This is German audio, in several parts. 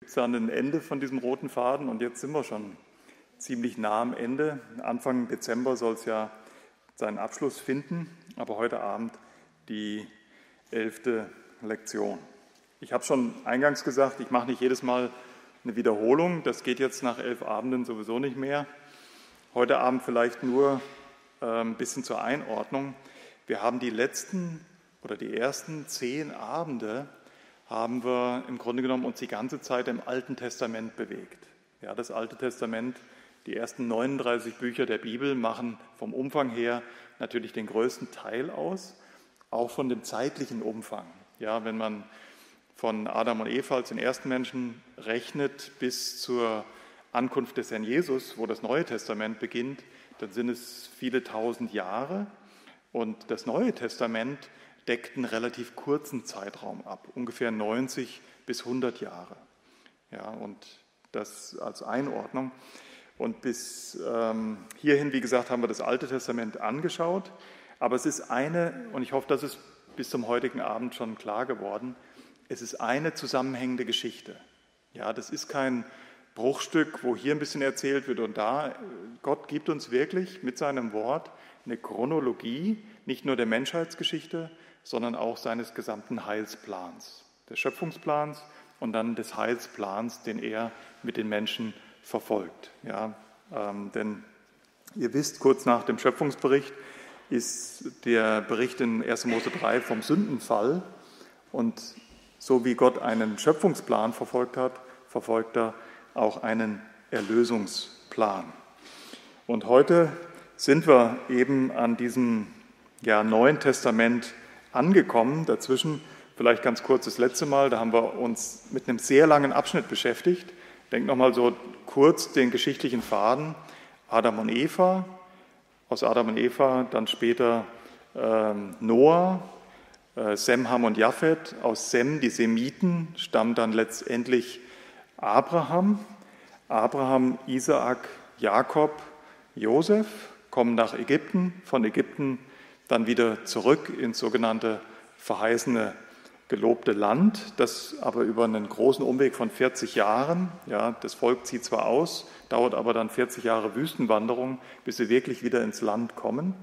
Gibt es dann ein Ende von diesem roten Faden und jetzt sind wir schon ziemlich nah am Ende. Anfang Dezember soll es ja seinen Abschluss finden, aber heute Abend die elfte Lektion. Ich habe schon eingangs gesagt, ich mache nicht jedes Mal eine Wiederholung. Das geht jetzt nach elf Abenden sowieso nicht mehr. Heute Abend vielleicht nur äh, ein bisschen zur Einordnung. Wir haben die letzten oder die ersten zehn Abende haben wir im Grunde genommen uns die ganze Zeit im Alten Testament bewegt. Ja, das Alte Testament, die ersten 39 Bücher der Bibel machen vom Umfang her natürlich den größten Teil aus, auch von dem zeitlichen Umfang. Ja, wenn man von Adam und Eva als den ersten Menschen rechnet bis zur Ankunft des Herrn Jesus, wo das Neue Testament beginnt, dann sind es viele tausend Jahre. Und das Neue Testament deckt einen relativ kurzen Zeitraum ab, ungefähr 90 bis 100 Jahre. Ja, und das als Einordnung. Und bis ähm, hierhin, wie gesagt, haben wir das Alte Testament angeschaut. Aber es ist eine, und ich hoffe, das ist bis zum heutigen Abend schon klar geworden, es ist eine zusammenhängende Geschichte. Ja, das ist kein Bruchstück, wo hier ein bisschen erzählt wird und da. Gott gibt uns wirklich mit seinem Wort eine Chronologie, nicht nur der Menschheitsgeschichte, sondern auch seines gesamten Heilsplans, des Schöpfungsplans und dann des Heilsplans, den er mit den Menschen verfolgt. Ja, ähm, denn ihr wisst, kurz nach dem Schöpfungsbericht ist der Bericht in 1. Mose 3 vom Sündenfall und so wie Gott einen Schöpfungsplan verfolgt hat, verfolgt er auch einen Erlösungsplan. Und heute sind wir eben an diesem ja, Neuen Testament angekommen. Dazwischen vielleicht ganz kurz das letzte Mal, da haben wir uns mit einem sehr langen Abschnitt beschäftigt. Denkt nochmal so kurz den geschichtlichen Faden. Adam und Eva, aus Adam und Eva dann später ähm, Noah, äh, Sem, Ham und Japhet. Aus Sem, die Semiten, stammt dann letztendlich Abraham. Abraham, Isaak, Jakob, Josef kommen nach Ägypten. Von Ägypten dann wieder zurück ins sogenannte verheißene gelobte Land, das aber über einen großen Umweg von 40 Jahren, ja, das Volk zieht zwar aus, dauert aber dann 40 Jahre Wüstenwanderung, bis sie wirklich wieder ins Land kommen.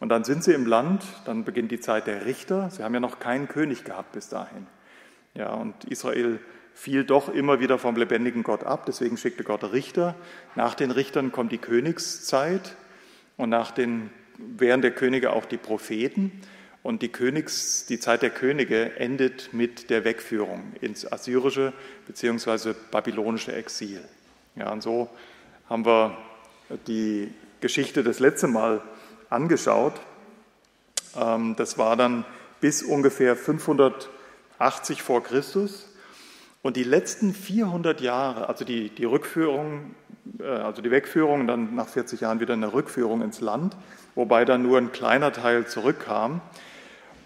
Und dann sind sie im Land, dann beginnt die Zeit der Richter. Sie haben ja noch keinen König gehabt bis dahin. Ja, und Israel fiel doch immer wieder vom lebendigen Gott ab, deswegen schickte Gott Richter. Nach den Richtern kommt die Königszeit und nach den während der Könige auch die Propheten. Und die, Königs, die Zeit der Könige endet mit der Wegführung ins assyrische bzw. babylonische Exil. Ja, und so haben wir die Geschichte das letzte Mal angeschaut. Ähm, das war dann bis ungefähr 580 vor Christus. Und die letzten 400 Jahre, also die, die Rückführung, äh, also die Wegführung, dann nach 40 Jahren wieder eine Rückführung ins Land, wobei dann nur ein kleiner Teil zurückkam.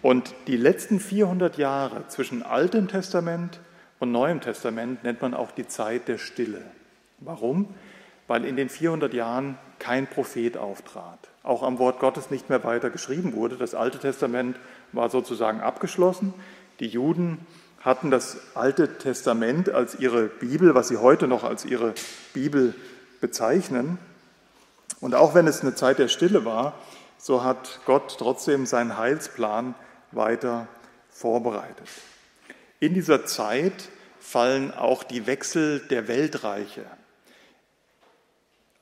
Und die letzten 400 Jahre zwischen Altem Testament und Neuem Testament nennt man auch die Zeit der Stille. Warum? Weil in den 400 Jahren kein Prophet auftrat, auch am Wort Gottes nicht mehr weiter geschrieben wurde. Das Alte Testament war sozusagen abgeschlossen. Die Juden hatten das Alte Testament als ihre Bibel, was sie heute noch als ihre Bibel bezeichnen. Und auch wenn es eine Zeit der Stille war, so hat Gott trotzdem seinen Heilsplan weiter vorbereitet. In dieser Zeit fallen auch die Wechsel der Weltreiche.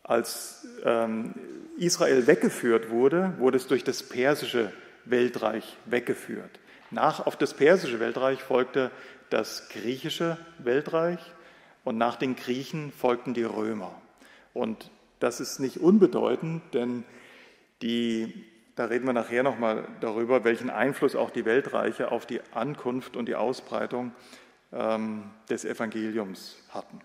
Als ähm, Israel weggeführt wurde, wurde es durch das persische Weltreich weggeführt. Nach auf das persische Weltreich folgte das griechische Weltreich und nach den Griechen folgten die Römer. Und das ist nicht unbedeutend, denn die, da reden wir nachher nochmal darüber, welchen Einfluss auch die Weltreiche auf die Ankunft und die Ausbreitung ähm, des Evangeliums hatten.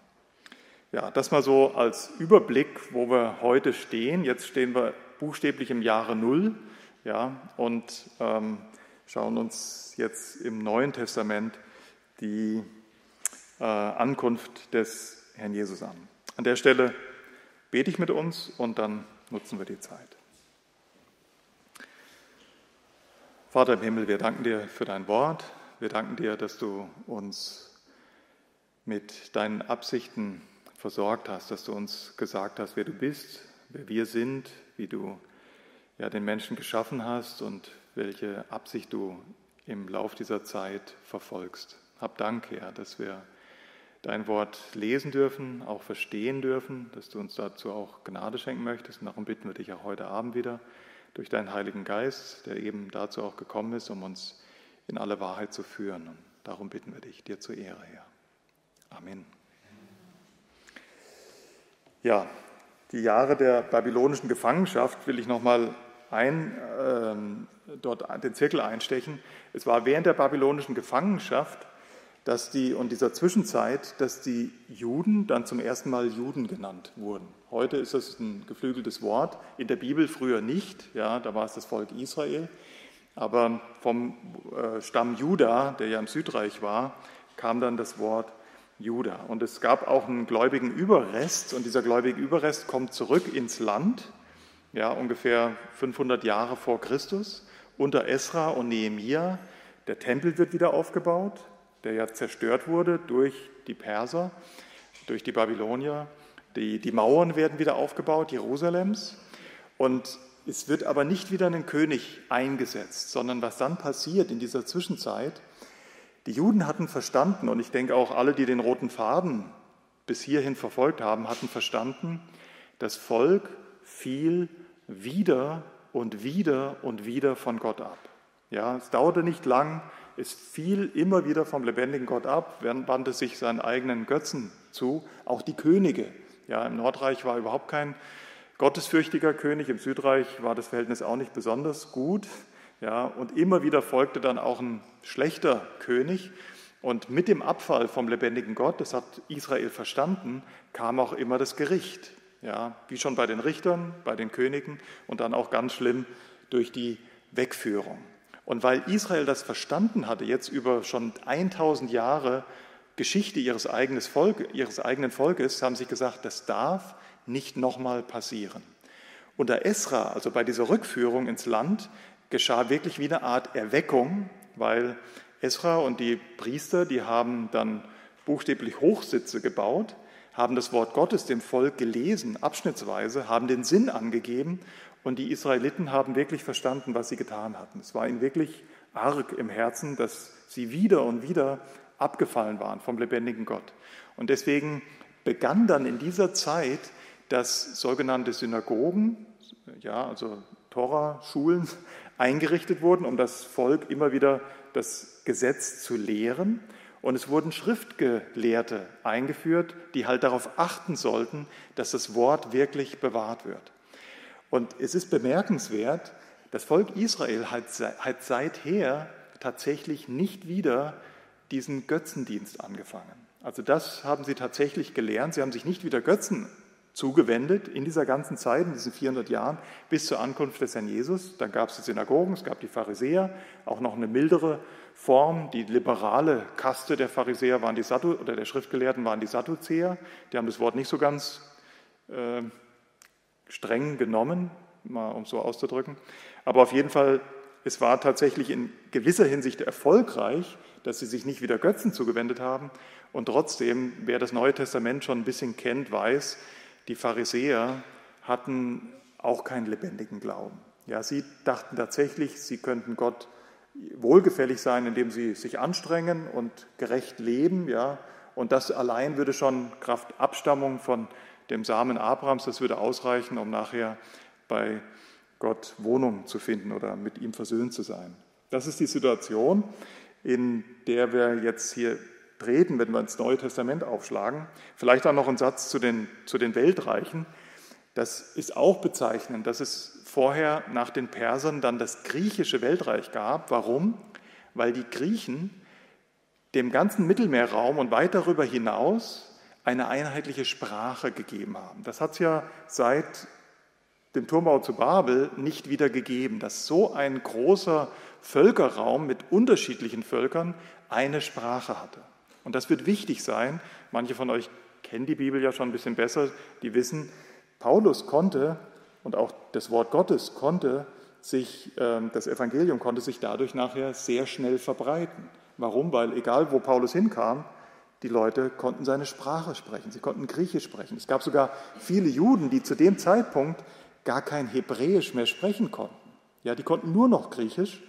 Ja, das mal so als Überblick, wo wir heute stehen. Jetzt stehen wir buchstäblich im Jahre Null ja, und ähm, schauen uns jetzt im Neuen Testament die äh, Ankunft des Herrn Jesus an. An der Stelle bete ich mit uns und dann nutzen wir die Zeit. Vater im Himmel, wir danken dir für dein Wort. Wir danken dir, dass du uns mit deinen Absichten versorgt hast, dass du uns gesagt hast, wer du bist, wer wir sind, wie du ja, den Menschen geschaffen hast und welche Absicht du im Lauf dieser Zeit verfolgst. Hab Dank, Herr, dass wir dein Wort lesen dürfen, auch verstehen dürfen, dass du uns dazu auch Gnade schenken möchtest. Und darum bitten wir dich auch heute Abend wieder durch deinen Heiligen Geist, der eben dazu auch gekommen ist, um uns in alle Wahrheit zu führen. Und darum bitten wir dich, dir zur Ehre, Herr. Amen. Ja, die Jahre der babylonischen Gefangenschaft will ich nochmal ein, äh, dort den Zirkel einstechen. Es war während der babylonischen Gefangenschaft, dass die und dieser Zwischenzeit, dass die Juden dann zum ersten Mal Juden genannt wurden. Heute ist das ein geflügeltes Wort, in der Bibel früher nicht, ja, da war es das Volk Israel. Aber vom äh, Stamm Juda, der ja im Südreich war, kam dann das Wort Juda. Und es gab auch einen gläubigen Überrest und dieser gläubige Überrest kommt zurück ins Land, ja, ungefähr 500 Jahre vor Christus, unter Esra und Nehemia. Der Tempel wird wieder aufgebaut, der ja zerstört wurde durch die Perser, durch die Babylonier. Die, die Mauern werden wieder aufgebaut, Jerusalems. Und es wird aber nicht wieder ein König eingesetzt, sondern was dann passiert in dieser Zwischenzeit, die Juden hatten verstanden, und ich denke auch alle, die den roten Faden bis hierhin verfolgt haben, hatten verstanden, das Volk fiel wieder und wieder und wieder von Gott ab. Ja, es dauerte nicht lang, es fiel immer wieder vom lebendigen Gott ab, wandte sich seinen eigenen Götzen zu, auch die Könige. Ja, Im Nordreich war überhaupt kein gottesfürchtiger König, im Südreich war das Verhältnis auch nicht besonders gut. Ja, und immer wieder folgte dann auch ein schlechter König. Und mit dem Abfall vom lebendigen Gott, das hat Israel verstanden, kam auch immer das Gericht. Ja, wie schon bei den Richtern, bei den Königen und dann auch ganz schlimm durch die Wegführung. Und weil Israel das verstanden hatte, jetzt über schon 1000 Jahre Geschichte ihres, Volk, ihres eigenen Volkes, haben sie gesagt, das darf nicht nochmal passieren. Unter Esra, also bei dieser Rückführung ins Land, geschah wirklich wie eine Art Erweckung, weil Esra und die Priester, die haben dann buchstäblich Hochsitze gebaut, haben das Wort Gottes dem Volk gelesen, abschnittsweise, haben den Sinn angegeben und die Israeliten haben wirklich verstanden, was sie getan hatten. Es war ihnen wirklich arg im Herzen, dass sie wieder und wieder abgefallen waren vom lebendigen Gott. Und deswegen begann dann in dieser Zeit, dass sogenannte Synagogen, ja, also Tora-Schulen eingerichtet wurden, um das Volk immer wieder das Gesetz zu lehren. Und es wurden Schriftgelehrte eingeführt, die halt darauf achten sollten, dass das Wort wirklich bewahrt wird. Und es ist bemerkenswert, das Volk Israel hat, hat seither tatsächlich nicht wieder diesen Götzendienst angefangen. Also das haben sie tatsächlich gelernt. Sie haben sich nicht wieder Götzen zugewendet in dieser ganzen Zeit, in diesen 400 Jahren, bis zur Ankunft des Herrn Jesus. Dann gab es die Synagogen, es gab die Pharisäer, auch noch eine mildere Form. Die liberale Kaste der Pharisäer waren die Saddu oder der Schriftgelehrten waren die Sadduzäer. Die haben das Wort nicht so ganz äh, streng genommen, mal um so auszudrücken. Aber auf jeden Fall, es war tatsächlich in gewisser Hinsicht erfolgreich, dass sie sich nicht wieder Götzen zugewendet haben. Und trotzdem, wer das Neue Testament schon ein bisschen kennt, weiß, die Pharisäer hatten auch keinen lebendigen Glauben. Ja, sie dachten tatsächlich, sie könnten Gott wohlgefällig sein, indem sie sich anstrengen und gerecht leben. Ja, und das allein würde schon Kraft Abstammung von dem Samen Abrahams, das würde ausreichen, um nachher bei Gott Wohnung zu finden oder mit ihm versöhnt zu sein. Das ist die Situation, in der wir jetzt hier treten, wenn wir ins Neue Testament aufschlagen. Vielleicht auch noch ein Satz zu den, zu den Weltreichen. Das ist auch bezeichnend, dass es vorher nach den Persern dann das griechische Weltreich gab. Warum? Weil die Griechen dem ganzen Mittelmeerraum und weit darüber hinaus eine einheitliche Sprache gegeben haben. Das hat es ja seit dem Turmbau zu Babel nicht wieder gegeben, dass so ein großer Völkerraum mit unterschiedlichen Völkern eine Sprache hatte. Und das wird wichtig sein. Manche von euch kennen die Bibel ja schon ein bisschen besser. Die wissen, Paulus konnte und auch das Wort Gottes konnte sich, ähm, das Evangelium konnte sich dadurch nachher sehr schnell verbreiten. Warum? Weil egal, wo Paulus hinkam, Die Leute konnten seine Sprache sprechen, sie konnten Griechisch sprechen. Es gab sogar viele Juden, die zu dem Zeitpunkt gar kein Hebräisch mehr sprechen konnten. Ja, die konnten nur noch Griechisch.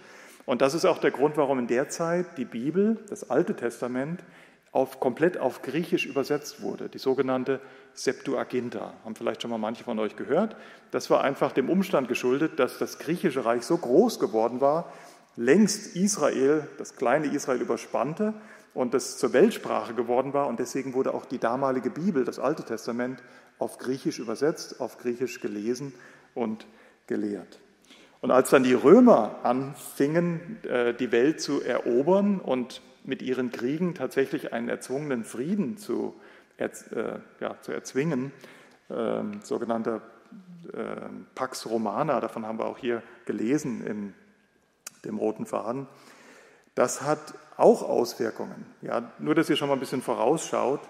Und das ist auch der Grund, warum in der Zeit die Bibel, das Alte Testament, auf, komplett auf Griechisch übersetzt wurde, die sogenannte Septuaginta. Haben vielleicht schon mal manche von euch gehört. Das war einfach dem Umstand geschuldet, dass das griechische Reich so groß geworden war, längst Israel, das kleine Israel überspannte und das zur Weltsprache geworden war. Und deswegen wurde auch die damalige Bibel, das Alte Testament, auf Griechisch übersetzt, auf Griechisch gelesen und gelehrt. Und als dann die Römer anfingen, äh, die Welt zu erobern und mit ihren Kriegen tatsächlich einen erzwungenen Frieden zu, äh, ja, zu erzwingen, äh, sogenannter äh, Pax Romana, davon haben wir auch hier gelesen in dem roten Faden, das hat auch Auswirkungen. Ja, nur, dass ihr schon mal ein bisschen vorausschaut.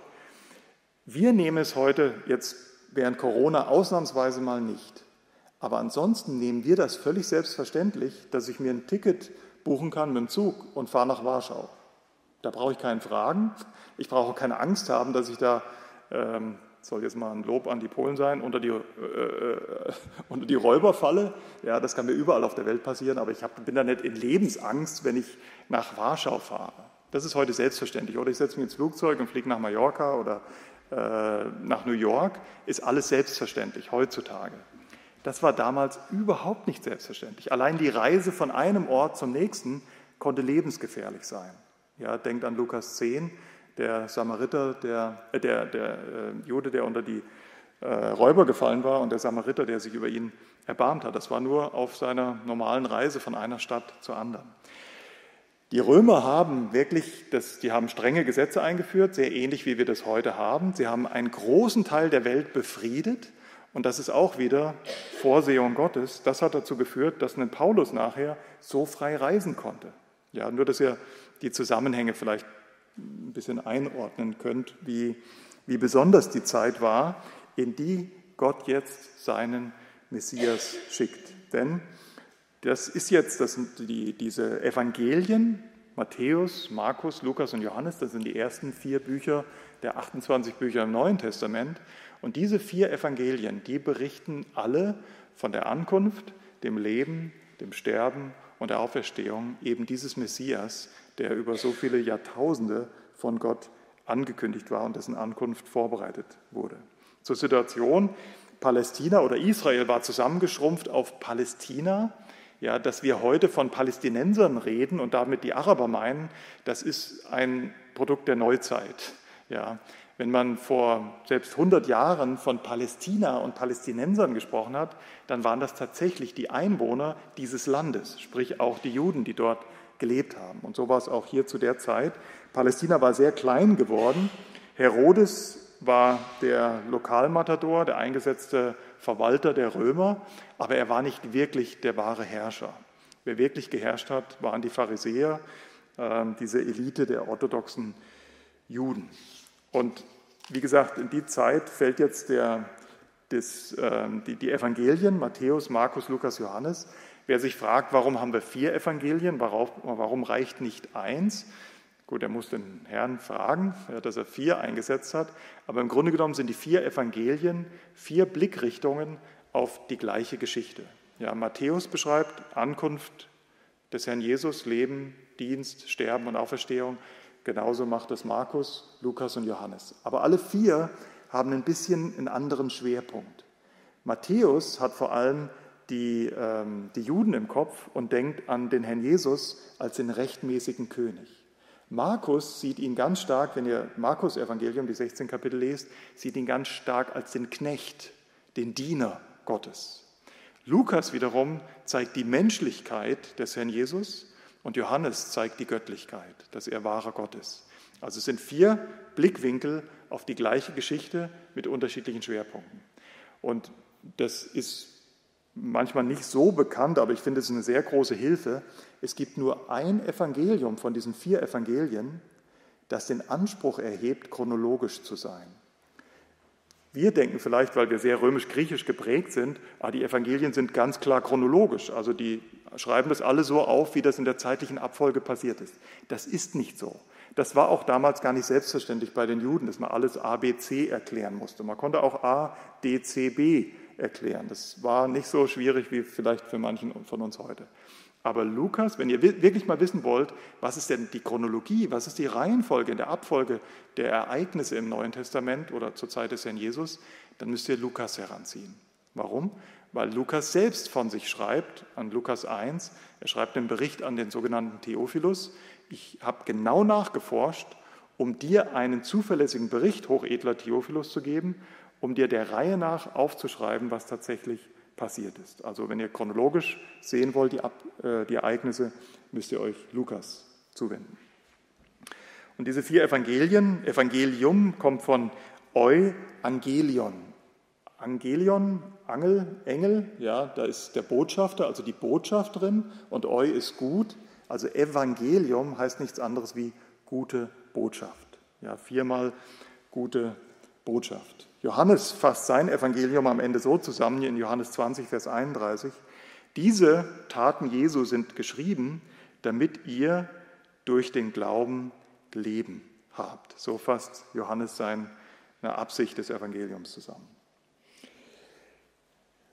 Wir nehmen es heute jetzt während Corona ausnahmsweise mal nicht. Aber ansonsten nehmen wir das völlig selbstverständlich, dass ich mir ein Ticket buchen kann mit dem Zug und fahre nach Warschau. Da brauche ich keinen Fragen. Ich brauche keine Angst haben, dass ich da, ähm, soll jetzt mal ein Lob an die Polen sein, unter die, äh, äh, unter die Räuber falle. Ja, das kann mir überall auf der Welt passieren, aber ich hab, bin da nicht in Lebensangst, wenn ich nach Warschau fahre. Das ist heute selbstverständlich. Oder ich setze mich ins Flugzeug und fliege nach Mallorca oder äh, nach New York. Ist alles selbstverständlich heutzutage. Das war damals überhaupt nicht selbstverständlich. Allein die Reise von einem Ort zum nächsten konnte lebensgefährlich sein. Ja, denkt an Lukas 10, der Samariter, der, äh, der, der äh, Jude, der unter die äh, Räuber gefallen war und der Samariter, der sich über ihn erbarmt hat. Das war nur auf seiner normalen Reise von einer Stadt zur anderen. Die Römer haben wirklich, das, die haben strenge Gesetze eingeführt, sehr ähnlich wie wir das heute haben. Sie haben einen großen Teil der Welt befriedet und das ist auch wieder Vorsehung Gottes. Das hat dazu geführt, dass ein Paulus nachher so frei reisen konnte. Ja, nur, dass ihr die Zusammenhänge vielleicht ein bisschen einordnen könnt, wie, wie besonders die Zeit war, in die Gott jetzt seinen Messias schickt. Denn das ist jetzt, das sind die, diese Evangelien, Matthäus, Markus, Lukas und Johannes, das sind die ersten vier Bücher der 28 Bücher im Neuen Testament. Und diese vier Evangelien, die berichten alle von der Ankunft, dem Leben, dem Sterben und der Auferstehung eben dieses Messias, der über so viele Jahrtausende von Gott angekündigt war und dessen Ankunft vorbereitet wurde. Zur Situation, Palästina oder Israel war zusammengeschrumpft auf Palästina. Ja, dass wir heute von Palästinensern reden und damit die Araber meinen, das ist ein Produkt der Neuzeit. Ja, wenn man vor selbst 100 Jahren von Palästina und Palästinensern gesprochen hat, dann waren das tatsächlich die Einwohner dieses Landes, sprich auch die Juden, die dort gelebt haben. Und so war es auch hier zu der Zeit. Palästina war sehr klein geworden. Herodes war der Lokalmatador, der eingesetzte Verwalter der Römer, aber er war nicht wirklich der wahre Herrscher. Wer wirklich geherrscht hat, waren die Pharisäer, äh, diese Elite der orthodoxen Juden. Und wie gesagt, in die Zeit fällt jetzt der, das, äh, die, die Evangelien, Matthäus, Markus, Lukas, Johannes. Wer sich fragt, warum haben wir vier Evangelien, warum, reicht nicht eins? Gut, er muss den Herrn fragen, dass er vier eingesetzt hat. Aber im Grunde genommen sind die vier Evangelien vier Blickrichtungen auf die gleiche Geschichte. Ja, Matthäus beschreibt Ankunft des Herrn Jesus, Leben, Dienst, Sterben und Auferstehung. Genauso macht es Markus, Lukas und Johannes. Aber alle vier haben ein bisschen einen anderen Schwerpunkt. Matthäus hat vor allem die, ähm, die Juden im Kopf und denkt an den Herrn Jesus als den rechtmäßigen König. Markus sieht ihn ganz stark, wenn ihr Markus Evangelium, die 16 Kapitel lest, sieht ihn ganz stark als den Knecht, den Diener Gottes. Lukas wiederum zeigt die Menschlichkeit des Herrn Jesus und Johannes zeigt die Göttlichkeit, dass er wahrer Gott ist. Also es sind vier Blickwinkel auf die gleiche Geschichte mit unterschiedlichen Schwerpunkten. Und das ist manchmal nicht so bekannt, aber ich finde es eine sehr große Hilfe. Es gibt nur ein Evangelium von diesen vier Evangelien, das den Anspruch erhebt, chronologisch zu sein. Wir denken vielleicht, weil wir sehr römisch-griechisch geprägt sind, ah, die Evangelien sind ganz klar chronologisch, also die schreiben das alle so auf, wie das in der zeitlichen Abfolge passiert ist. Das ist nicht so. das war auch damals gar nicht selbstverständlich bei den Juden, dass man alles A, B, C erklären musste. Man konnte auch A, D, C, B erklären. Das war nicht so schwierig wie vielleicht für manchen von uns heute. Aber Lukas, wenn ihr wirklich mal wissen wollt, was ist denn die Chronologie, was ist die Reihenfolge in der Abfolge der Ereignisse im Neuen Testament oder zur Zeit des Herrn Jesus, dann müsst ihr Lukas heranziehen. Warum? Weil Lukas selbst von sich schreibt, an Lukas 1, er schreibt einen Bericht an den sogenannten Theophilus. Ich habe genau nachgeforscht, um dir einen zuverlässigen Bericht, hochedler Theophilus, zu geben, um dir der Reihe nach aufzuschreiben, was tatsächlich passiert ist. Also wenn ihr chronologisch sehen wollt, die, äh, die Ereignisse, müsst ihr euch Lukas zuwenden. Und diese vier Evangelien, Evangelium kommt von Euangelion. Angelion, Angel, Engel, ja, da ist der Botschafter, also die Botschaft drin, und Eu ist gut. Also Evangelium heißt nichts anderes wie gute Botschaft. Ja, viermal gute Botschaft. Johannes fasst sein Evangelium am Ende so zusammen, in Johannes 20, Vers 31. Diese Taten Jesu sind geschrieben, damit ihr durch den Glauben Leben habt. So fasst Johannes seine Absicht des Evangeliums zusammen.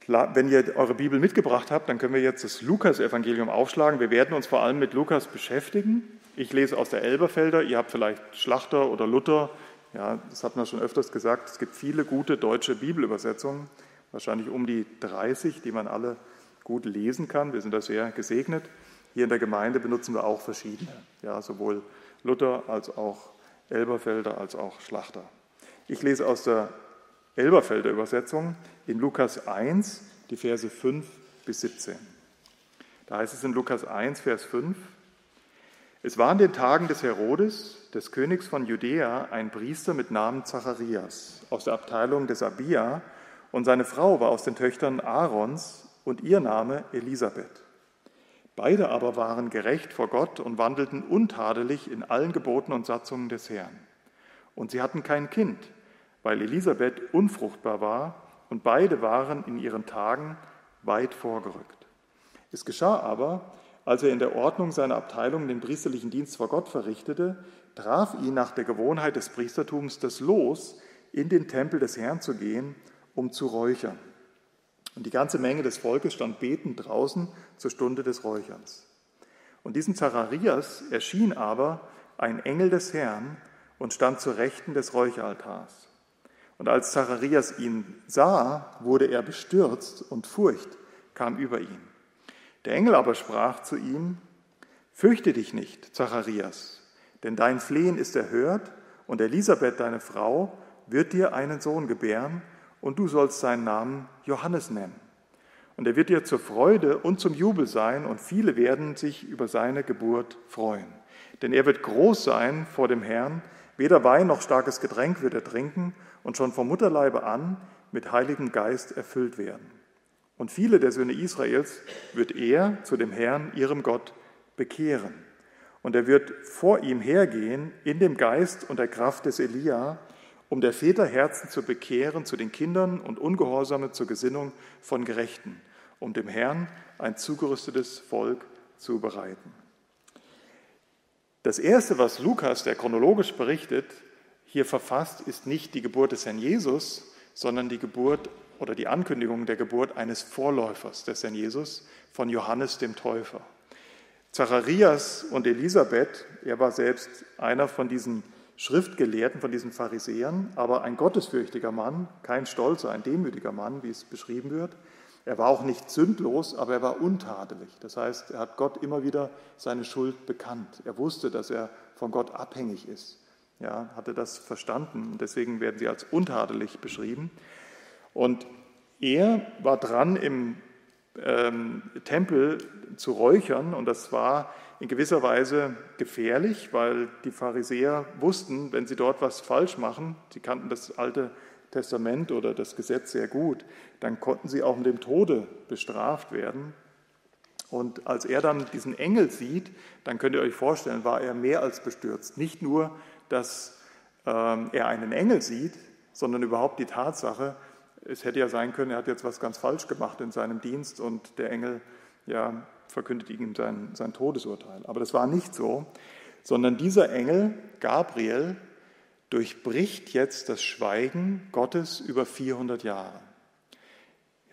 Wenn ihr eure Bibel mitgebracht habt, dann können wir jetzt das Lukas-Evangelium aufschlagen. Wir werden uns vor allem mit Lukas beschäftigen. Ich lese aus der Elberfelder, ihr habt vielleicht Schlachter oder Luther ja, das hat man schon öfters gesagt. Es gibt viele gute deutsche Bibelübersetzungen, wahrscheinlich um die 30, die man alle gut lesen kann. Wir sind da sehr gesegnet. Hier in der Gemeinde benutzen wir auch verschiedene, ja, sowohl Luther als auch Elberfelder als auch Schlachter. Ich lese aus der Elberfelder Übersetzung in Lukas 1 die Verse 5 bis 17. Da heißt es in Lukas 1, Vers 5, es war in den Tagen des Herodes, des Königs von Judäa, ein Priester mit Namen Zacharias aus der Abteilung des Abia, und seine Frau war aus den Töchtern Aarons und ihr Name Elisabeth. Beide aber waren gerecht vor Gott und wandelten untadelig in allen Geboten und Satzungen des Herrn. Und sie hatten kein Kind, weil Elisabeth unfruchtbar war, und beide waren in ihren Tagen weit vorgerückt. Es geschah aber, als er in der Ordnung seiner Abteilung den priesterlichen Dienst vor Gott verrichtete, traf ihn nach der Gewohnheit des Priestertums das Los, in den Tempel des Herrn zu gehen, um zu räuchern. Und die ganze Menge des Volkes stand betend draußen zur Stunde des Räucherns. Und diesem Zacharias erschien aber ein Engel des Herrn und stand zur Rechten des Räucheraltars. Und als Zacharias ihn sah, wurde er bestürzt und Furcht kam über ihn. Der Engel aber sprach zu ihm, Fürchte dich nicht, Zacharias, denn dein Flehen ist erhört, und Elisabeth, deine Frau, wird dir einen Sohn gebären, und du sollst seinen Namen Johannes nennen. Und er wird dir zur Freude und zum Jubel sein, und viele werden sich über seine Geburt freuen. Denn er wird groß sein vor dem Herrn, weder Wein noch starkes Getränk wird er trinken, und schon vom Mutterleibe an mit Heiligem Geist erfüllt werden. Und viele der Söhne Israels wird er zu dem Herrn, ihrem Gott, bekehren. Und er wird vor ihm hergehen in dem Geist und der Kraft des Elia, um der Väter Herzen zu bekehren zu den Kindern und Ungehorsame zur Gesinnung von Gerechten, um dem Herrn ein zugerüstetes Volk zu bereiten. Das Erste, was Lukas, der chronologisch berichtet, hier verfasst, ist nicht die Geburt des Herrn Jesus, sondern die Geburt oder die Ankündigung der Geburt eines Vorläufers des Herrn Jesus von Johannes dem Täufer. Zacharias und Elisabeth, er war selbst einer von diesen Schriftgelehrten, von diesen Pharisäern, aber ein gottesfürchtiger Mann, kein stolzer, ein demütiger Mann, wie es beschrieben wird. Er war auch nicht sündlos, aber er war untadelig. Das heißt, er hat Gott immer wieder seine Schuld bekannt. Er wusste, dass er von Gott abhängig ist. Ja, hatte das verstanden deswegen werden sie als untadelig beschrieben. Und er war dran, im ähm, Tempel zu räuchern und das war in gewisser Weise gefährlich, weil die Pharisäer wussten, wenn sie dort was falsch machen, sie kannten das Alte Testament oder das Gesetz sehr gut, dann konnten sie auch mit dem Tode bestraft werden. Und als er dann diesen Engel sieht, dann könnt ihr euch vorstellen, war er mehr als bestürzt. Nicht nur, dass ähm, er einen Engel sieht, sondern überhaupt die Tatsache, es hätte ja sein können, er hat jetzt was ganz falsch gemacht in seinem Dienst und der Engel ja, verkündet ihm sein, sein Todesurteil. Aber das war nicht so, sondern dieser Engel, Gabriel, durchbricht jetzt das Schweigen Gottes über 400 Jahre.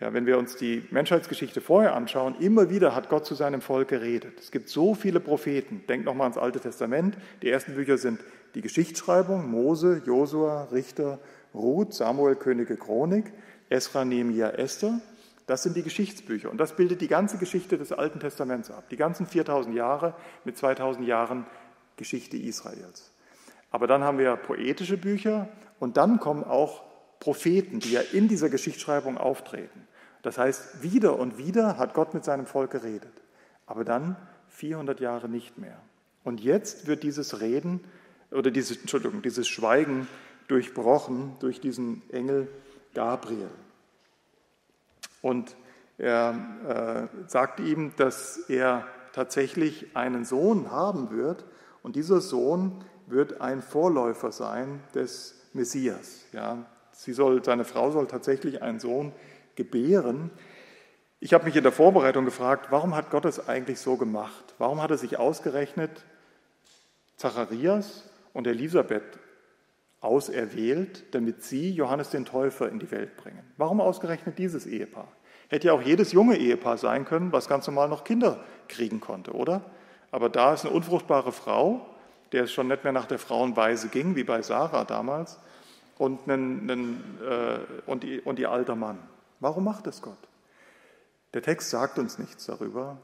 Ja, wenn wir uns die Menschheitsgeschichte vorher anschauen, immer wieder hat Gott zu seinem Volk geredet. Es gibt so viele Propheten. Denkt nochmal ans Alte Testament. Die ersten Bücher sind die Geschichtsschreibung, Mose, Josua, Richter, Ruth, Samuel, Könige, Chronik, Esra, Nehemiah, Esther. Das sind die Geschichtsbücher und das bildet die ganze Geschichte des Alten Testaments ab. Die ganzen 4000 Jahre mit 2000 Jahren Geschichte Israels. Aber dann haben wir poetische Bücher und dann kommen auch Propheten, die ja in dieser Geschichtsschreibung auftreten. Das heißt, wieder und wieder hat Gott mit seinem Volk geredet, aber dann 400 Jahre nicht mehr. Und jetzt wird dieses Reden oder dieses, Entschuldigung, dieses Schweigen durchbrochen durch diesen Engel Gabriel. Und er äh, sagt ihm, dass er tatsächlich einen Sohn haben wird und dieser Sohn wird ein Vorläufer sein des Messias. Ja, sie soll, seine Frau soll tatsächlich einen Sohn gebären. Ich habe mich in der Vorbereitung gefragt, warum hat Gott es eigentlich so gemacht? Warum hat er sich ausgerechnet Zacharias und Elisabeth auserwählt, damit sie Johannes den Täufer in die Welt bringen? Warum ausgerechnet dieses Ehepaar? Hätte ja auch jedes junge Ehepaar sein können, was ganz normal noch Kinder kriegen konnte, oder? Aber da ist eine unfruchtbare Frau, der es schon nicht mehr nach der Frauenweise ging, wie bei Sarah damals, und, einen, einen, äh, und, die, und ihr alter Mann. Warum macht es Gott? Der Text sagt uns nichts darüber,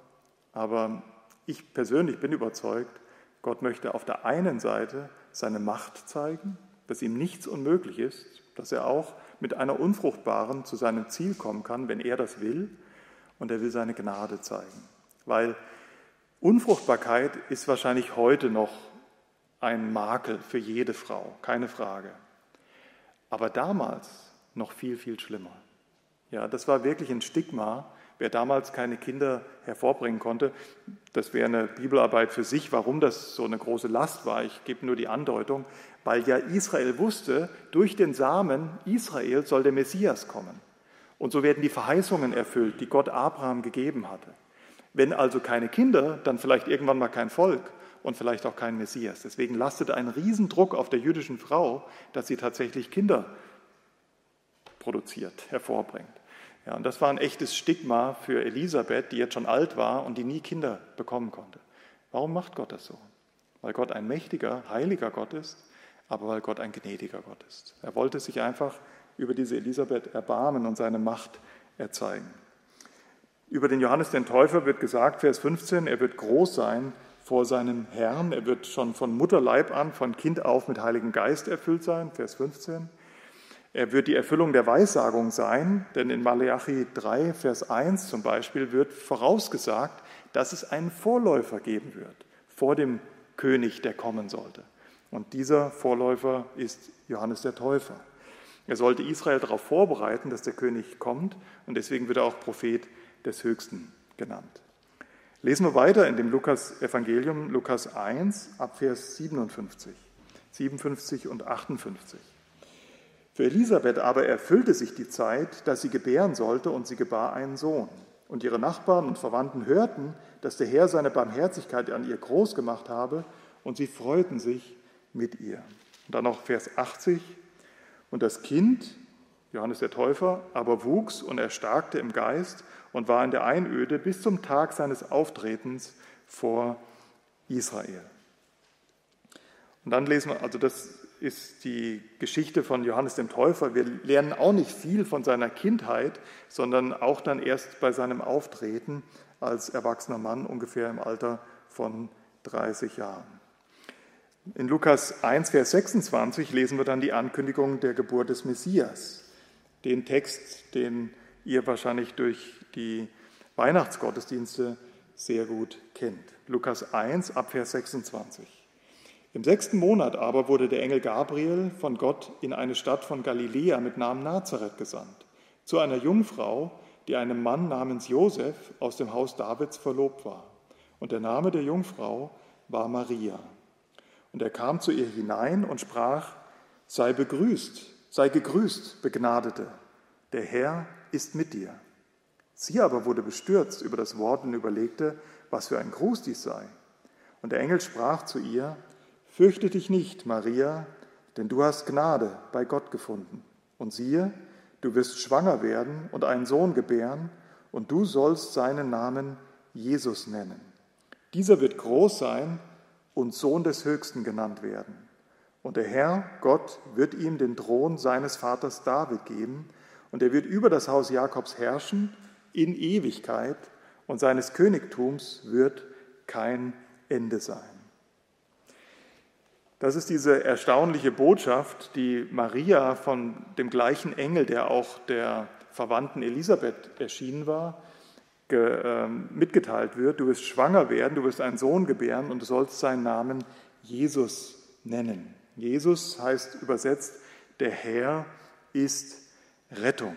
aber ich persönlich bin überzeugt, Gott möchte auf der einen Seite seine Macht zeigen, dass ihm nichts unmöglich ist, dass er auch mit einer Unfruchtbaren zu seinem Ziel kommen kann, wenn er das will, und er will seine Gnade zeigen. Weil Unfruchtbarkeit ist wahrscheinlich heute noch ein Makel für jede Frau, keine Frage. Aber damals noch viel, viel schlimmer. Ja, das war wirklich ein Stigma. Wer damals keine Kinder hervorbringen konnte, das wäre eine Bibelarbeit für sich, warum das so eine große Last war. Ich gebe nur die Andeutung, weil ja Israel wusste, durch den Samen Israel soll der Messias kommen. Und so werden die Verheißungen erfüllt, die Gott Abraham gegeben hatte. Wenn also keine Kinder, dann vielleicht irgendwann mal kein Volk und vielleicht auch kein Messias. Deswegen lastet ein Riesendruck auf der jüdischen Frau, dass sie tatsächlich Kinder produziert, hervorbringt. Ja, und das war ein echtes Stigma für Elisabeth, die jetzt schon alt war und die nie Kinder bekommen konnte. Warum macht Gott das so? Weil Gott ein mächtiger, heiliger Gott ist, aber weil Gott ein gnädiger Gott ist. Er wollte sich einfach über diese Elisabeth erbarmen und seine Macht erzeigen. Über den Johannes den Täufer wird gesagt, Vers 15, er wird groß sein vor seinem Herrn, er wird schon von Mutterleib an, von Kind auf mit Heiligen Geist erfüllt sein, Vers 15. Er wird die Erfüllung der Weissagung sein, denn in Malachi 3, Vers 1 zum Beispiel wird vorausgesagt, dass es einen Vorläufer geben wird vor dem König, der kommen sollte. Und dieser Vorläufer ist Johannes der Täufer. Er sollte Israel darauf vorbereiten, dass der König kommt und deswegen wird er auch Prophet des Höchsten genannt. Lesen wir weiter in dem Lukas-Evangelium, Lukas 1, ab Vers 57, 57 und 58. Für Elisabeth aber erfüllte sich die Zeit, dass sie gebären sollte, und sie gebar einen Sohn. Und ihre Nachbarn und Verwandten hörten, dass der Herr seine Barmherzigkeit an ihr groß gemacht habe, und sie freuten sich mit ihr. Und dann noch Vers 80. Und das Kind, Johannes der Täufer, aber wuchs und erstarkte im Geist und war in der Einöde bis zum Tag seines Auftretens vor Israel. Und dann lesen wir, also das ist die Geschichte von Johannes dem Täufer. Wir lernen auch nicht viel von seiner Kindheit, sondern auch dann erst bei seinem Auftreten als erwachsener Mann, ungefähr im Alter von 30 Jahren. In Lukas 1, Vers 26 lesen wir dann die Ankündigung der Geburt des Messias, den Text, den ihr wahrscheinlich durch die Weihnachtsgottesdienste sehr gut kennt. Lukas 1, ab Vers 26. Im sechsten Monat aber wurde der Engel Gabriel von Gott in eine Stadt von Galiläa mit Namen Nazareth gesandt, zu einer Jungfrau, die einem Mann namens Josef aus dem Haus Davids verlobt war. Und der Name der Jungfrau war Maria. Und er kam zu ihr hinein und sprach, sei begrüßt, sei gegrüßt, Begnadete, der Herr ist mit dir. Sie aber wurde bestürzt über das Wort und überlegte, was für ein Gruß dies sei. Und der Engel sprach zu ihr, Fürchte dich nicht, Maria, denn du hast Gnade bei Gott gefunden. Und siehe, du wirst schwanger werden und einen Sohn gebären, und du sollst seinen Namen Jesus nennen. Dieser wird groß sein und Sohn des Höchsten genannt werden. Und der Herr, Gott, wird ihm den Thron seines Vaters David geben, und er wird über das Haus Jakobs herrschen in Ewigkeit, und seines Königtums wird kein Ende sein. Das ist diese erstaunliche Botschaft, die Maria von dem gleichen Engel, der auch der Verwandten Elisabeth erschienen war, ähm, mitgeteilt wird. Du wirst schwanger werden, du wirst einen Sohn gebären und du sollst seinen Namen Jesus nennen. Jesus heißt übersetzt, der Herr ist Rettung.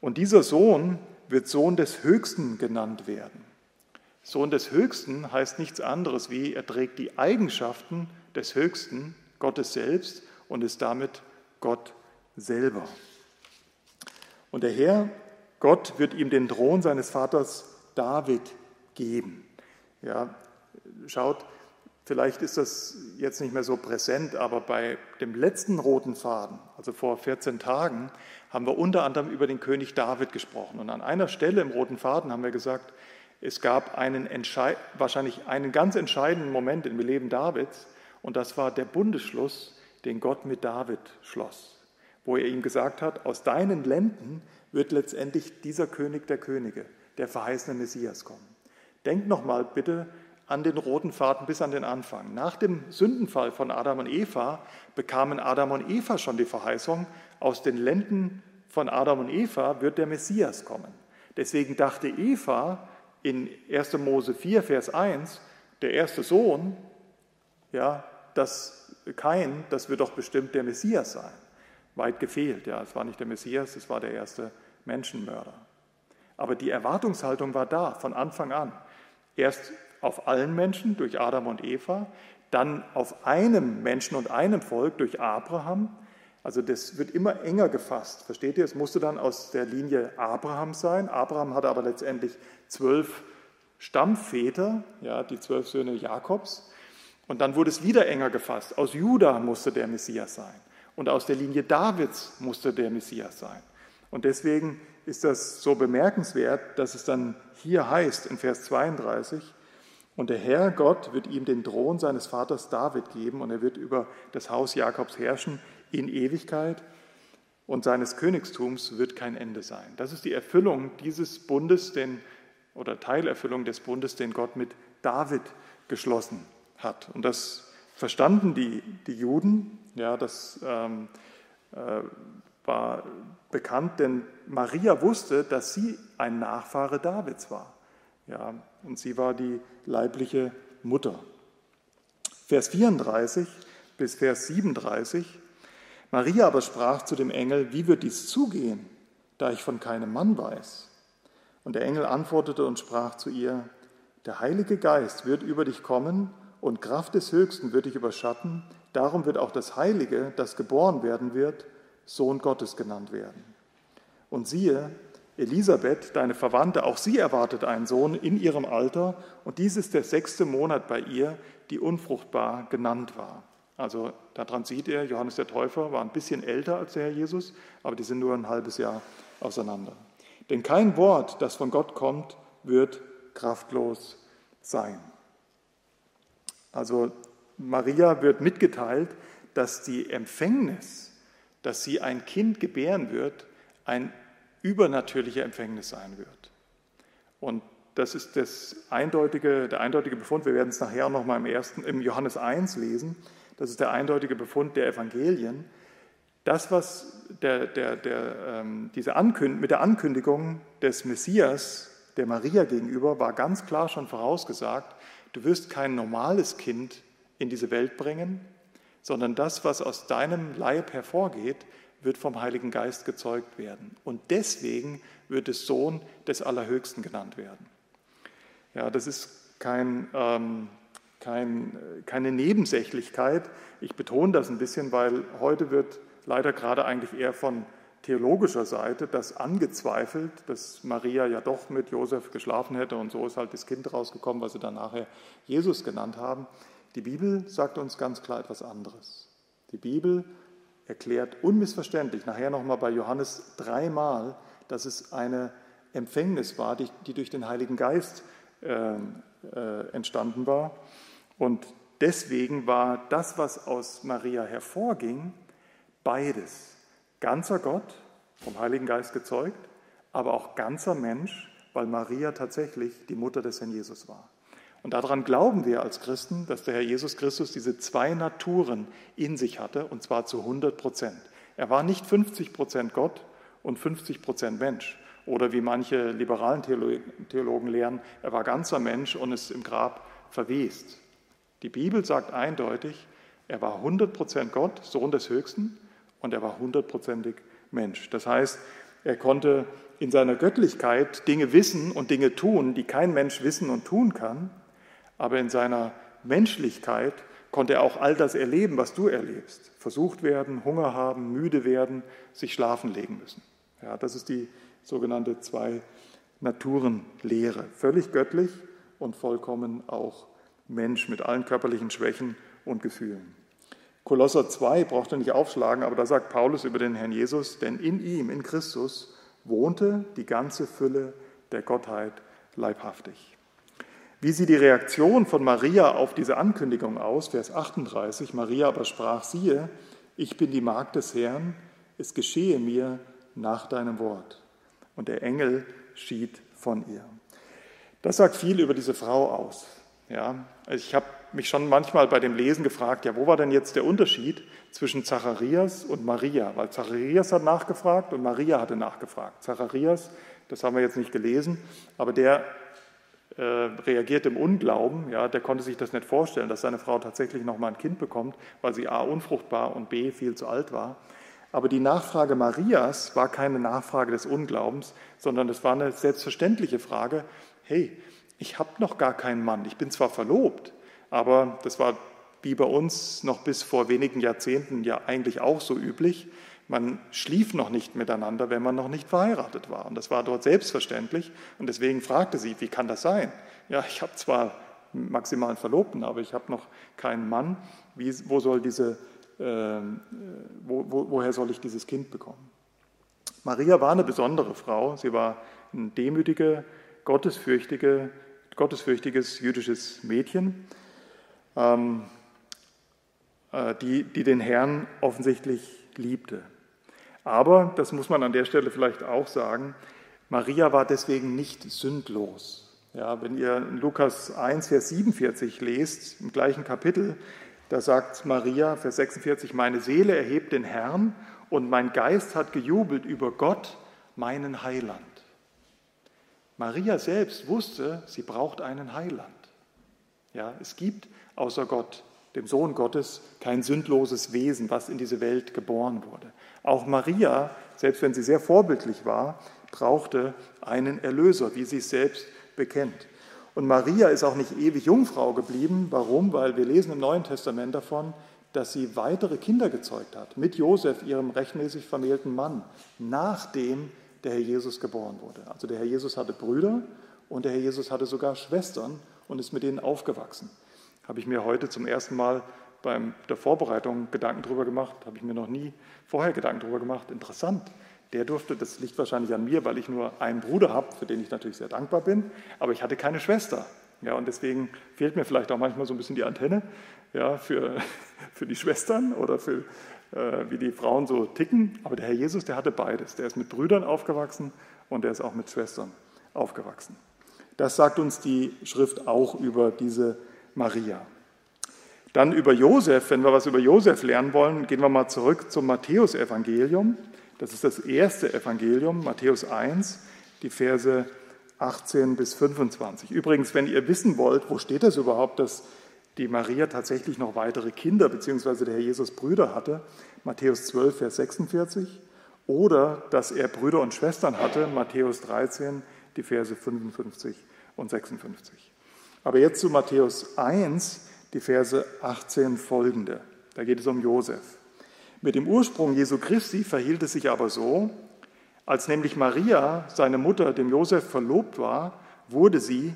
Und dieser Sohn wird Sohn des Höchsten genannt werden. Sohn des Höchsten heißt nichts anderes wie, er trägt die Eigenschaften des Höchsten, Gottes selbst, und ist damit Gott selber. Und der Herr, Gott, wird ihm den Thron seines Vaters David geben. Ja, schaut, vielleicht ist das jetzt nicht mehr so präsent, aber bei dem letzten roten Faden, also vor 14 Tagen, haben wir unter anderem über den König David gesprochen. Und an einer Stelle im roten Faden haben wir gesagt, es gab einen wahrscheinlich einen ganz entscheidenden Moment im Leben Davids, und das war der Bundesschluss, den Gott mit David schloss, wo er ihm gesagt hat, aus deinen Lenden wird letztendlich dieser König der Könige, der verheißene Messias kommen. Denk nochmal bitte an den roten Faden bis an den Anfang. Nach dem Sündenfall von Adam und Eva bekamen Adam und Eva schon die Verheißung, aus den Lenden von Adam und Eva wird der Messias kommen. Deswegen dachte Eva in 1. Mose 4, Vers 1, der erste Sohn, ja, dass kein, das wird doch bestimmt der Messias sein. Weit gefehlt, ja, es war nicht der Messias, es war der erste Menschenmörder. Aber die Erwartungshaltung war da von Anfang an. Erst auf allen Menschen durch Adam und Eva, dann auf einem Menschen und einem Volk durch Abraham. Also das wird immer enger gefasst. Versteht ihr? Es musste dann aus der Linie Abraham sein. Abraham hatte aber letztendlich zwölf Stammväter, ja, die zwölf Söhne Jakobs. Und dann wurde es wieder enger gefasst. Aus Juda musste der Messias sein. Und aus der Linie Davids musste der Messias sein. Und deswegen ist das so bemerkenswert, dass es dann hier heißt in Vers 32, und der Herr Gott wird ihm den Thron seines Vaters David geben und er wird über das Haus Jakobs herrschen in Ewigkeit und seines Königstums wird kein Ende sein. Das ist die Erfüllung dieses Bundes, den, oder Teilerfüllung des Bundes, den Gott mit David geschlossen hat. Und das verstanden die, die Juden, ja, das ähm, äh, war bekannt, denn Maria wusste, dass sie ein Nachfahre Davids war. Ja, und sie war die leibliche Mutter. Vers 34 bis Vers 37. Maria aber sprach zu dem Engel, wie wird dies zugehen, da ich von keinem Mann weiß? Und der Engel antwortete und sprach zu ihr, der Heilige Geist wird über dich kommen und Kraft des Höchsten wird dich überschatten. Darum wird auch das Heilige, das geboren werden wird, Sohn Gottes genannt werden. Und siehe, Elisabeth, deine Verwandte, auch sie erwartet einen Sohn in ihrem Alter, und dies ist der sechste Monat bei ihr, die unfruchtbar genannt war. Also daran sieht er, Johannes der Täufer war ein bisschen älter als der Herr Jesus, aber die sind nur ein halbes Jahr auseinander. Denn kein Wort, das von Gott kommt, wird kraftlos sein. Also Maria wird mitgeteilt, dass die Empfängnis, dass sie ein Kind gebären wird, ein übernatürlicher Empfängnis sein wird. Und das ist das eindeutige, der eindeutige Befund. Wir werden es nachher nochmal im, ersten, im Johannes 1 lesen. Das ist der eindeutige Befund der Evangelien. Das, was der, der, der, ähm, diese Ankünd mit der Ankündigung des Messias der Maria gegenüber war ganz klar schon vorausgesagt, Du wirst kein normales Kind in diese Welt bringen, sondern das, was aus deinem Leib hervorgeht, wird vom Heiligen Geist gezeugt werden. Und deswegen wird es Sohn des Allerhöchsten genannt werden. Ja, das ist kein, ähm, kein, keine Nebensächlichkeit. Ich betone das ein bisschen, weil heute wird leider gerade eigentlich eher von theologischer Seite das angezweifelt, dass Maria ja doch mit Josef geschlafen hätte und so ist halt das Kind rausgekommen, was sie dann nachher Jesus genannt haben. Die Bibel sagt uns ganz klar etwas anderes. Die Bibel erklärt unmissverständlich, nachher nochmal bei Johannes dreimal, dass es eine Empfängnis war, die, die durch den Heiligen Geist äh, äh, entstanden war. Und deswegen war das, was aus Maria hervorging, beides. Ganzer Gott, vom Heiligen Geist gezeugt, aber auch ganzer Mensch, weil Maria tatsächlich die Mutter des Herrn Jesus war. Und daran glauben wir als Christen, dass der Herr Jesus Christus diese zwei Naturen in sich hatte, und zwar zu 100 Prozent. Er war nicht 50 Prozent Gott und 50 Prozent Mensch. Oder wie manche liberalen Theologen lehren, er war ganzer Mensch und ist im Grab verwest. Die Bibel sagt eindeutig, er war 100 Prozent Gott, Sohn des Höchsten, und er war hundertprozentig Mensch. Das heißt, er konnte in seiner Göttlichkeit Dinge wissen und Dinge tun, die kein Mensch wissen und tun kann. Aber in seiner Menschlichkeit konnte er auch all das erleben, was du erlebst. Versucht werden, Hunger haben, müde werden, sich schlafen legen müssen. Ja, das ist die sogenannte Zwei-Naturen-Lehre. Völlig göttlich und vollkommen auch Mensch mit allen körperlichen Schwächen und Gefühlen. Kolosser 2 braucht er nicht aufschlagen, aber da sagt Paulus über den Herrn Jesus, denn in ihm, in Christus, wohnte die ganze Fülle der Gottheit leibhaftig. Wie sieht die Reaktion von Maria auf diese Ankündigung aus? Vers 38. Maria aber sprach, siehe, ich bin die Magd des Herrn, es geschehe mir nach deinem Wort. Und der Engel schied von ihr. Das sagt viel über diese Frau aus. Ja, ich habe mich schon manchmal bei dem Lesen gefragt, ja, wo war denn jetzt der Unterschied zwischen Zacharias und Maria? Weil Zacharias hat nachgefragt und Maria hatte nachgefragt. Zacharias, das haben wir jetzt nicht gelesen, aber der äh, reagiert im Unglauben. Ja, der konnte sich das nicht vorstellen, dass seine Frau tatsächlich noch mal ein Kind bekommt, weil sie a unfruchtbar und b viel zu alt war. Aber die Nachfrage Marias war keine Nachfrage des Unglaubens, sondern es war eine selbstverständliche Frage. Hey, ich habe noch gar keinen Mann. Ich bin zwar verlobt, aber das war wie bei uns noch bis vor wenigen Jahrzehnten ja eigentlich auch so üblich. Man schlief noch nicht miteinander, wenn man noch nicht verheiratet war. Und das war dort selbstverständlich. Und deswegen fragte sie, wie kann das sein? Ja, ich habe zwar maximal einen Verlobten, aber ich habe noch keinen Mann. Wie, wo soll diese, äh, wo, wo, woher soll ich dieses Kind bekommen? Maria war eine besondere Frau. Sie war ein demütige, gottesfürchtige, gottesfürchtiges jüdisches Mädchen, ähm, äh, die, die den Herrn offensichtlich liebte. Aber, das muss man an der Stelle vielleicht auch sagen, Maria war deswegen nicht sündlos. Ja, wenn ihr Lukas 1, Vers 47 lest, im gleichen Kapitel, da sagt Maria, Vers 46, meine Seele erhebt den Herrn und mein Geist hat gejubelt über Gott, meinen Heiland. Maria selbst wusste, sie braucht einen Heiland. Ja, es gibt außer Gott, dem Sohn Gottes, kein sündloses Wesen, was in diese Welt geboren wurde. Auch Maria, selbst wenn sie sehr vorbildlich war, brauchte einen Erlöser, wie sie es selbst bekennt. Und Maria ist auch nicht ewig Jungfrau geblieben. Warum? Weil wir lesen im Neuen Testament davon, dass sie weitere Kinder gezeugt hat, mit Josef, ihrem rechtmäßig vermählten Mann, nachdem der Herr Jesus geboren wurde. Also der Herr Jesus hatte Brüder und der Herr Jesus hatte sogar Schwestern und ist mit denen aufgewachsen. Habe ich mir heute zum ersten Mal bei der Vorbereitung Gedanken darüber gemacht, habe ich mir noch nie vorher Gedanken darüber gemacht. Interessant. Der durfte, das liegt wahrscheinlich an mir, weil ich nur einen Bruder habe, für den ich natürlich sehr dankbar bin, aber ich hatte keine Schwester. Ja, und deswegen fehlt mir vielleicht auch manchmal so ein bisschen die Antenne ja, für, für die Schwestern oder für wie die Frauen so ticken. Aber der Herr Jesus, der hatte beides. Der ist mit Brüdern aufgewachsen und der ist auch mit Schwestern aufgewachsen. Das sagt uns die Schrift auch über diese Maria. Dann über Josef, wenn wir was über Josef lernen wollen, gehen wir mal zurück zum Matthäusevangelium. Das ist das erste Evangelium, Matthäus 1, die Verse 18 bis 25. Übrigens, wenn ihr wissen wollt, wo steht das überhaupt, dass die Maria tatsächlich noch weitere Kinder bzw. der Herr Jesus Brüder hatte, Matthäus 12, Vers 46, oder dass er Brüder und Schwestern hatte, Matthäus 13, die Verse 55 und 56. Aber jetzt zu Matthäus 1, die Verse 18 folgende. Da geht es um Josef. Mit dem Ursprung Jesu Christi verhielt es sich aber so, als nämlich Maria, seine Mutter, dem Josef verlobt war, wurde sie,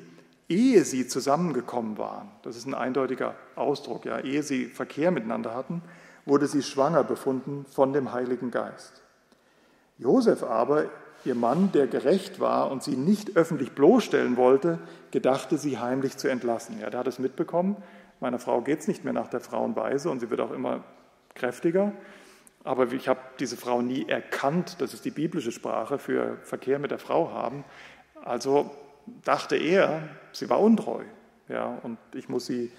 ehe sie zusammengekommen waren, das ist ein eindeutiger Ausdruck, ja, ehe sie Verkehr miteinander hatten, wurde sie schwanger befunden von dem Heiligen Geist. Josef aber, ihr Mann, der gerecht war und sie nicht öffentlich bloßstellen wollte, gedachte sie heimlich zu entlassen. Ja, der hat es mitbekommen, meiner Frau geht es nicht mehr nach der Frauenweise und sie wird auch immer kräftiger. Aber ich habe diese Frau nie erkannt, das ist die biblische Sprache für Verkehr mit der Frau haben. Also dachte er, sie war untreu. Ja, und ich muss sie,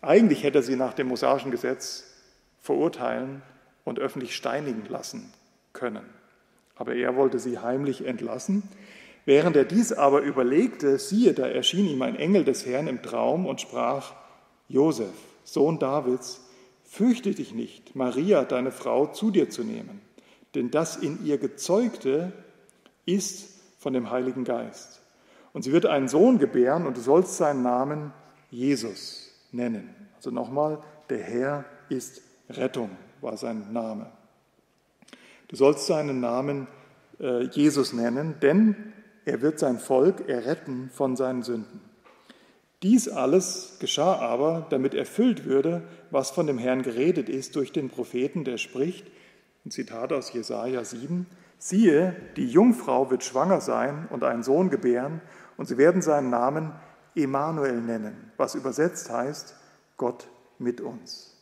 eigentlich hätte sie nach dem mosaischen Gesetz verurteilen und öffentlich steinigen lassen können. Aber er wollte sie heimlich entlassen. Während er dies aber überlegte, siehe, da erschien ihm ein Engel des Herrn im Traum und sprach, Josef, Sohn Davids, fürchte dich nicht, Maria, deine Frau, zu dir zu nehmen, denn das in ihr gezeugte ist von dem Heiligen Geist. Und sie wird einen Sohn gebären und du sollst seinen Namen Jesus nennen. Also nochmal, der Herr ist Rettung, war sein Name. Du sollst seinen Namen äh, Jesus nennen, denn er wird sein Volk erretten von seinen Sünden. Dies alles geschah aber, damit erfüllt würde, was von dem Herrn geredet ist durch den Propheten, der spricht, ein Zitat aus Jesaja 7, siehe, die Jungfrau wird schwanger sein und einen Sohn gebären und sie werden seinen Namen Emanuel nennen, was übersetzt heißt Gott mit uns.